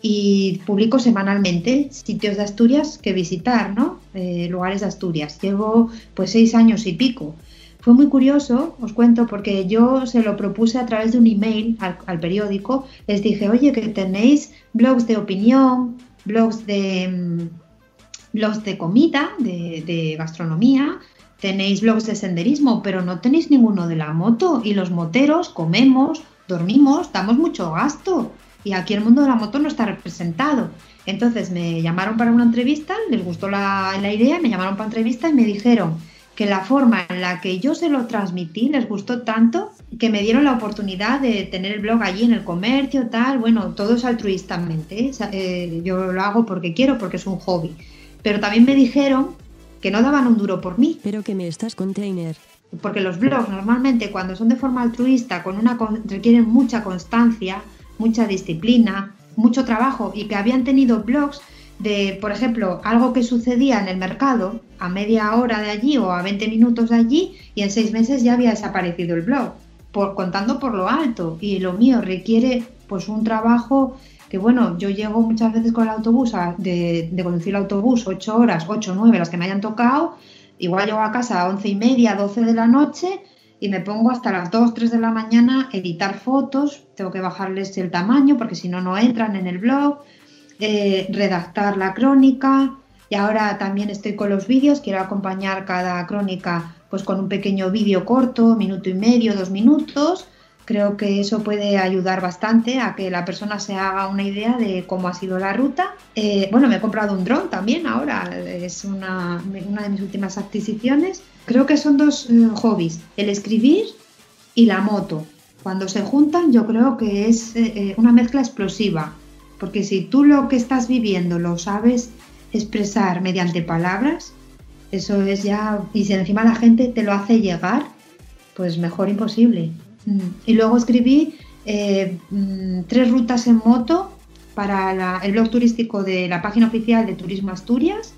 y publico semanalmente sitios de Asturias que visitar, ¿no? Eh, lugares de Asturias. Llevo pues seis años y pico. Fue muy curioso, os cuento, porque yo se lo propuse a través de un email al, periódico. Les dije, oye, que tenéis blogs de opinión, blogs de, mm, blogs de comida, de, de gastronomía, Tenéis blogs de senderismo, pero no tenéis ninguno de la moto. Y los moteros comemos, dormimos, damos mucho gasto. Y aquí el mundo de la moto no está representado. Entonces me llamaron para una entrevista, les gustó la, idea, me llamaron para entrevista y me dijeron que la forma en la que yo se lo transmití les gustó tanto que me dieron la oportunidad de tener el blog allí en el comercio, tal. Bueno, todo es altruistamente. Eh, yo lo hago porque quiero, porque es un hobby. Pero también me dijeron que no daban un duro por mí. Pero que me estás container. Porque los blogs normalmente cuando son de forma altruista, con una requieren mucha constancia, mucha disciplina, mucho trabajo y que habían tenido blogs de, por ejemplo, algo que sucedía en el mercado a media hora de allí o a 20 minutos de allí y en seis meses ya había desaparecido el blog, por, contando por lo alto. Y lo mío requiere pues un trabajo que bueno, yo llego muchas veces con el autobús, de, de, conducir el autobús ocho horas, ocho, nueve, las que me hayan tocado, igual llego a casa a once y media, doce de la noche y me pongo hasta las 2, 3 de la mañana a editar fotos, tengo que bajarles el tamaño porque si no, no entran en el blog, eh, redactar la crónica y ahora también estoy con los vídeos, quiero acompañar cada crónica pues con un pequeño vídeo corto, minuto y medio, dos minutos. Creo que eso puede ayudar bastante a que la persona se haga una idea de cómo ha sido la ruta. Eh, bueno, me he comprado un dron también ahora, es una, una de mis últimas adquisiciones Creo que son dos eh, hobbies, el escribir y la moto. Cuando se juntan yo creo que es eh, eh, una mezcla explosiva, porque si tú lo que estás viviendo lo sabes expresar mediante palabras, eso es ya, y si encima la gente te lo hace llegar, pues mejor imposible. Mm. Y luego escribí mm, tres rutas en moto para el blog turístico de la página oficial de Turismo Asturias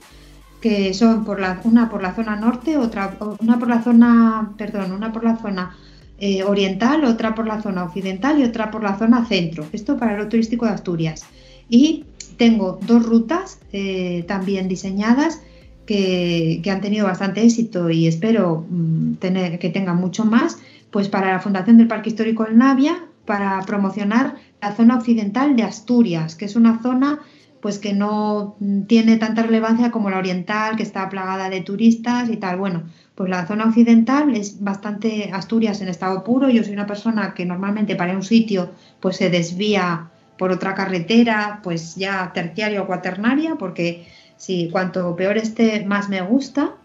que son por la, una por la zona norte, otra una por la zona, perdón, una por la zona eh, oriental, otra por la zona occidental y otra por la zona centro. Esto para lo turístico de Asturias. Y tengo dos rutas eh, también diseñadas que, han tenido bastante éxito y espero mm, tener, que tengan mucho más, pues para la Fundación del Parque Histórico del Navia, para promocionar la zona occidental de Asturias, que es una zona pues que no tiene tanta relevancia como la oriental, que está plagada de turistas y tal. Bueno, pues la zona occidental es bastante Asturias en estado puro. Yo soy una persona que normalmente para un sitio pues se desvía por otra carretera, pues ya terciaria o cuaternaria, porque si cuanto peor esté, más me gusta.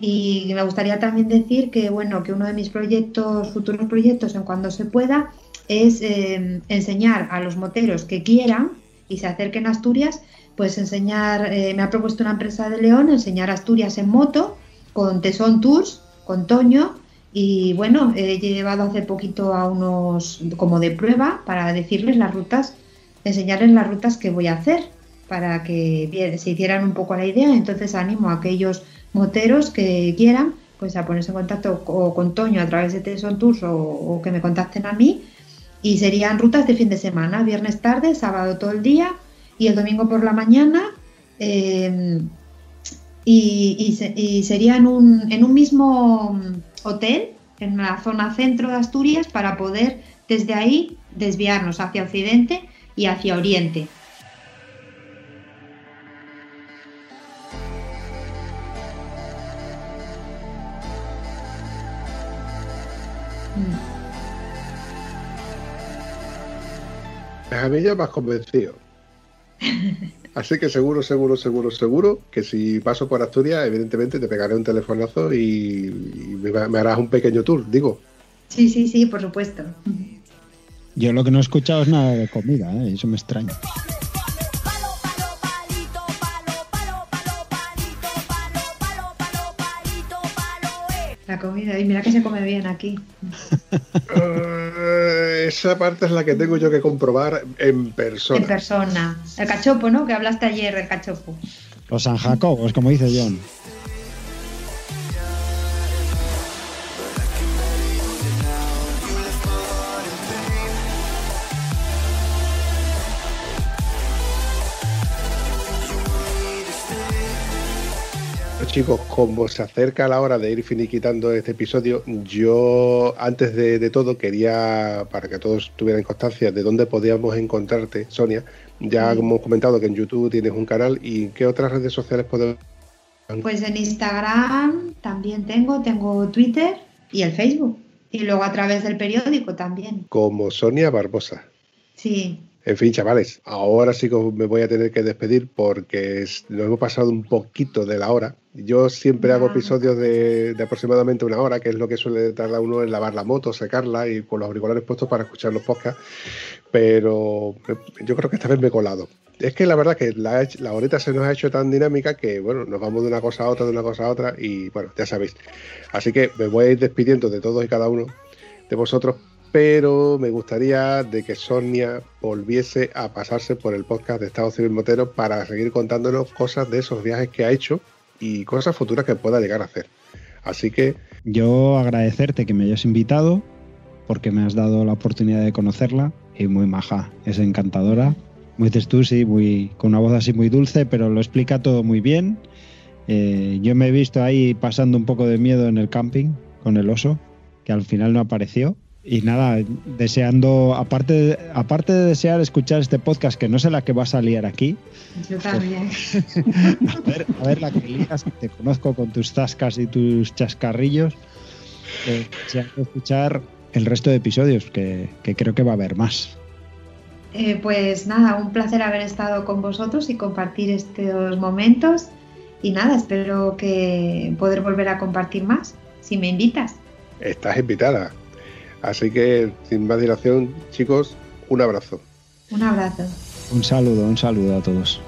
Y me gustaría también decir que bueno, que uno de mis proyectos, futuros proyectos en cuando se pueda, es eh, enseñar a los moteros que quieran y se acerquen a Asturias, pues enseñar, eh, me ha propuesto una empresa de León enseñar Asturias en moto con Tesón Tours, con Toño, y bueno, he llevado hace poquito a unos como de prueba para decirles las rutas, enseñarles las rutas que voy a hacer para que se hicieran un poco la idea. Entonces animo a aquellos moteros que quieran pues a ponerse en contacto con Toño a través de Tesón Tours o que me contacten a mí y serían rutas de fin de semana, viernes tarde, sábado todo el día y el domingo por la mañana. Em, y, sería en un, en un mismo hotel, en la zona centro de Asturias, para poder desde ahí desviarnos hacia occidente y hacia oriente. A mí ya me has convencido. Así que seguro, seguro, seguro, seguro que si paso por Asturias, evidentemente te pegaré un telefonazo y, me, harás un pequeño tour, digo. Sí, sí, sí, por supuesto. Yo lo que no he escuchado es nada de comida, ¿eh? eso me extraña. La comida, y mira que se come bien aquí. Eh, esa parte es la que tengo yo que comprobar en persona. En persona. El cachopo, ¿no? Que hablaste ayer del cachopo. Los San Jacobos, como dice John. Chicos, como se acerca la hora de ir finiquitando este episodio, yo antes de, todo quería, para que todos tuvieran constancia de dónde podíamos encontrarte, Sonia, ya hemos comentado que en YouTube tienes un canal y qué otras redes sociales podemos... Pues en Instagram también tengo, tengo Twitter y el Facebook. Y luego a través del periódico también. Como Sonia Barbosa. Sí, en fin, chavales, ahora sí que me voy a tener que despedir porque nos hemos pasado un poquito de la hora. Yo siempre hago episodios de, aproximadamente una hora, que es lo que suele tardar uno en lavar la moto, secarla y con los auriculares puestos para escuchar los podcasts. Pero yo creo que esta vez me he colado. Es que la verdad que la, la horita se nos ha hecho tan dinámica que, bueno, nos vamos de una cosa a otra, de una cosa a otra y, bueno, ya sabéis. Así que me voy a ir despidiendo de todos y cada uno de vosotros pero me gustaría de que Sonia volviese a pasarse por el podcast de Estado Civil Motero para seguir contándonos cosas de esos viajes que ha hecho y cosas futuras que pueda llegar a hacer. Así que Yo agradecerte que me hayas invitado, porque me has dado la oportunidad de conocerla y muy maja, es encantadora. Como dices tú, muy, con una voz así muy dulce, pero lo explica todo muy bien. Eh, yo me he visto ahí pasando un poco de miedo en el camping con el oso, que al final no apareció. Y nada, deseando, aparte, de- aparte de desear escuchar este podcast, que no sé la que va a salir aquí, Yo también. a ver, a ver la que lías, que te conozco con tus zascas y tus chascarrillos. Eh, deseando escuchar el resto de episodios, que, que creo que va a haber más. Eh, pues nada, un placer haber estado con vosotros y compartir estos momentos. Y nada, espero que poder volver a compartir más, si me invitas. estás invitada. Así que, sin más dilación, chicos, un abrazo. Un abrazo. Un saludo, un saludo a todos.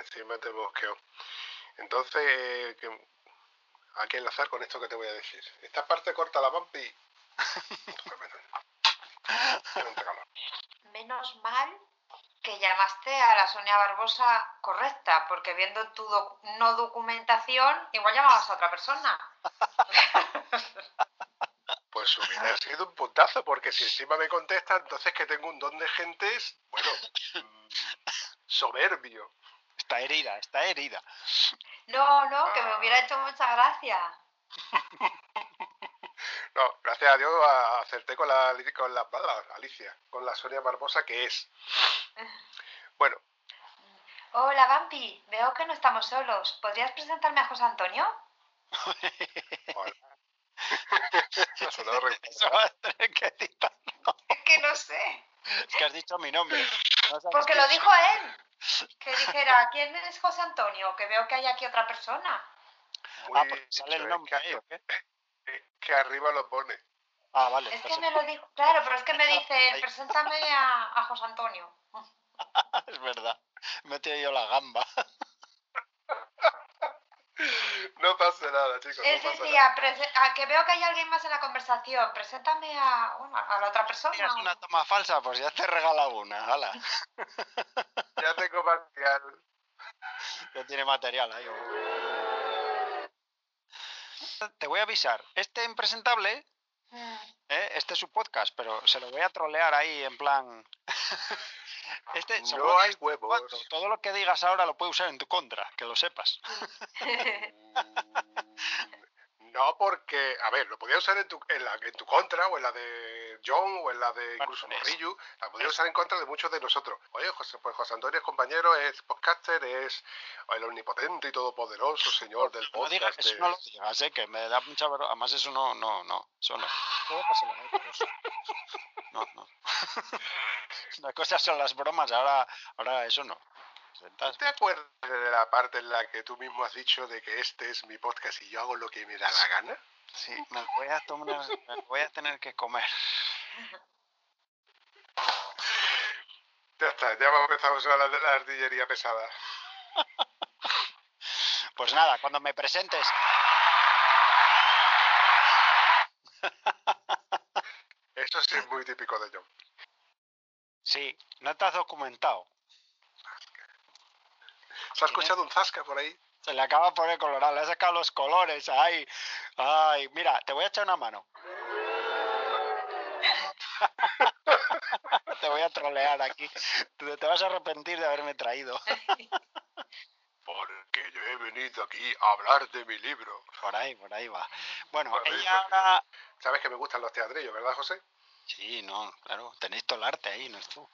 Encima te mosqueo. Entonces, eh, que- hay que enlazar con esto que te voy a decir. Esta parte corta la vampi. Menos mal que llamaste a la Sonia Barbosa correcta, porque viendo tu doc- no documentación, igual llamabas a otra persona. Pues hubiera sido un puntazo, porque si encima me contesta, entonces que tengo un don de gentes, bueno, mm, soberbio. Está herida, está herida. No, no, que me hubiera hecho mucha gracia. No, gracias a Dios acerté con la, con la, la- Alicia, con la Sonia Barbosa que es. Bueno, Hola, Vampi, veo que no estamos solos. ¿Podrías presentarme a José Antonio? sonado re- Eso va a tener que editar. Es que no sé. Es que has dicho mi nombre. Porque lo dijo él. Que dijera, ¿quién es José Antonio? Que veo que hay aquí otra persona. Muy Ah, porque sale el nombre es que, ahí, ¿o qué? es que arriba lo pone. Ah, vale. Es que me lo dijo, claro, pero es que me dice, Ahí. preséntame a, a José Antonio. es verdad. Me he yo la gamba. No pasa nada, chicos. Él no pasa decía, nada. "Prese- a que veo que hay alguien más en la conversación, preséntame a, bueno, a la otra persona. ¿Tienes una toma falsa? Pues ya te regala una. Hala. Ya tengo material. Ya tiene material ahí. Te voy a avisar. Este impresentable, Mm. ¿eh? este es su podcast, pero se lo voy a trolear ahí en plan. este, No hay huevos. Todo lo que digas ahora lo puede usar en tu contra, que lo sepas. Mm, No, porque, a ver, lo podía usar en tu, en, la, en tu contra, o en la de John, o en la de incluso Bueno, Morrillo. La podía usar en contra de muchos de nosotros. Oye, José, pues José Antonio es compañero, es podcaster, es el omnipotente y todopoderoso señor del No digas podcast. eso, de- no lo digas, ¿eh? que me da mucha vergüenza. Además, eso no, no, no, eso no. No, no. Una cosa son las bromas, ahora, ahora eso no. ¿Te acuerdas de la parte en la que tú mismo has dicho de que este es mi podcast y yo hago lo que me da la gana? Sí, me voy a tomar, me voy a tener que comer. Ya está, ya vamos a la, la artillería pesada. Pues nada, cuando me presentes. Eso sí es muy típico de John. Sí, no te has documentado. ¿Se ha escuchado un zasca por ahí? Se le acaba de poner colorado, le ha sacado los colores. Ay, ay, mira, te voy a echar una mano. te voy a trolear aquí. Te vas a arrepentir de haberme traído. Porque yo he venido aquí a hablar de mi libro. Por ahí, por ahí va. Bueno, Bueno, ella ahora. Sabes que me gustan los teatrillos, ¿verdad, José? Sí, no, claro, tenéis todo el arte ahí, no es tú.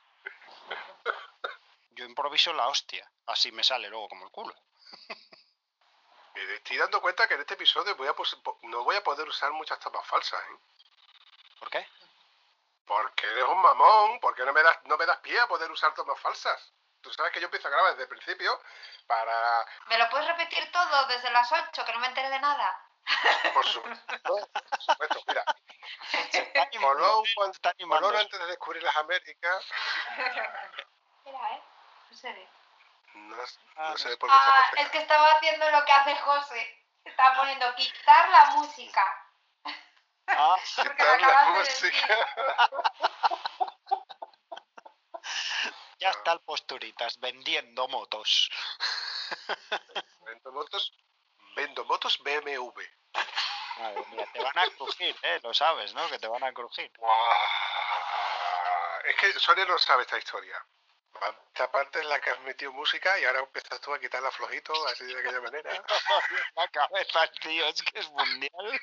Yo improviso la hostia, así me sale luego como el culo. Me estoy dando cuenta que en este episodio voy a no voy a poder usar muchas tomas falsas, ¿eh? ¿Por qué? Porque eres un mamón, porque no me das, no me das pie a poder usar tomas falsas. Tú sabes que yo empiezo a grabar desde el principio para, ¿Me lo puedes repetir todo desde las 8, que no me enteré de nada? Por supuesto, por supuesto, mira, Colón, cuando- Está animando. Colón antes de descubrir las Américas, Mira, ¿eh? No se ve. no, Ah, no sé no. por qué Ah, está es que estaba haciendo lo que hace José. Estaba poniendo quitar la música. Ah, Quitar la música. ya está el posturitas vendiendo motos. Vendo motos, vendo motos BMW. Madre mía, te van a crujir, ¿eh? Lo sabes, ¿no? Que te van a crujir. Guau. Es que Sonia no sabe esta historia. Esta parte es la que has metido música y ahora empiezas tú a quitarla flojito, así de aquella manera. La cabeza, tío, es que es mundial.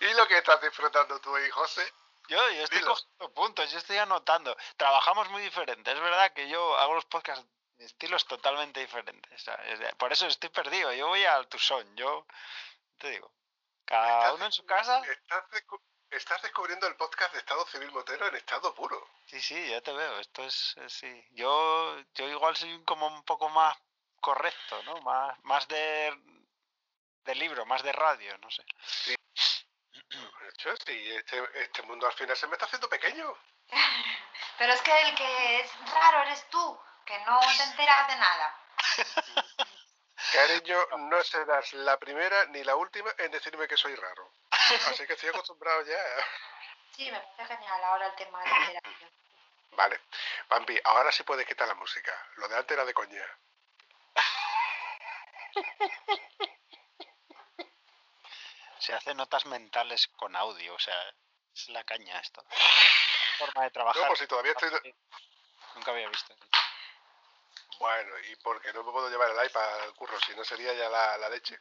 Y lo que estás disfrutando tú ahí, José. Yo, yo estoy Dilo. cogiendo puntos, yo estoy anotando. Trabajamos muy diferente. Es verdad que yo hago los podcasts estilos totalmente diferentes. ¿sabes? Por eso estoy perdido. Yo voy al tu son. Yo te digo, cada Estás- uno en su casa. Estás, descu- estás descubriendo el podcast de Estado Civil Motero en estado puro. Sí, sí, ya te veo. Esto es, es- sí. Yo, yo igual soy como un poco más correcto, ¿no? Más, más de, de libro, más de radio, no sé. De hecho, sí, este, este mundo al final se me está haciendo pequeño. Pero es que el que es raro eres tú, que no te enteras de nada. Cariño, no serás la primera ni la última en decirme que soy raro. Así que estoy acostumbrado ya. Sí, me parece genial ahora el tema de la interacción. Vale. Pampi, ahora sí puedes quitar la música. Lo de antes era de coña. Se hace notas mentales con audio, o sea, es la caña esto. Forma de trabajar. No, pues si todavía estoy... Nunca había visto. Bueno, y porque no me puedo llevar el iPad al curro, si no sería ya la, leche.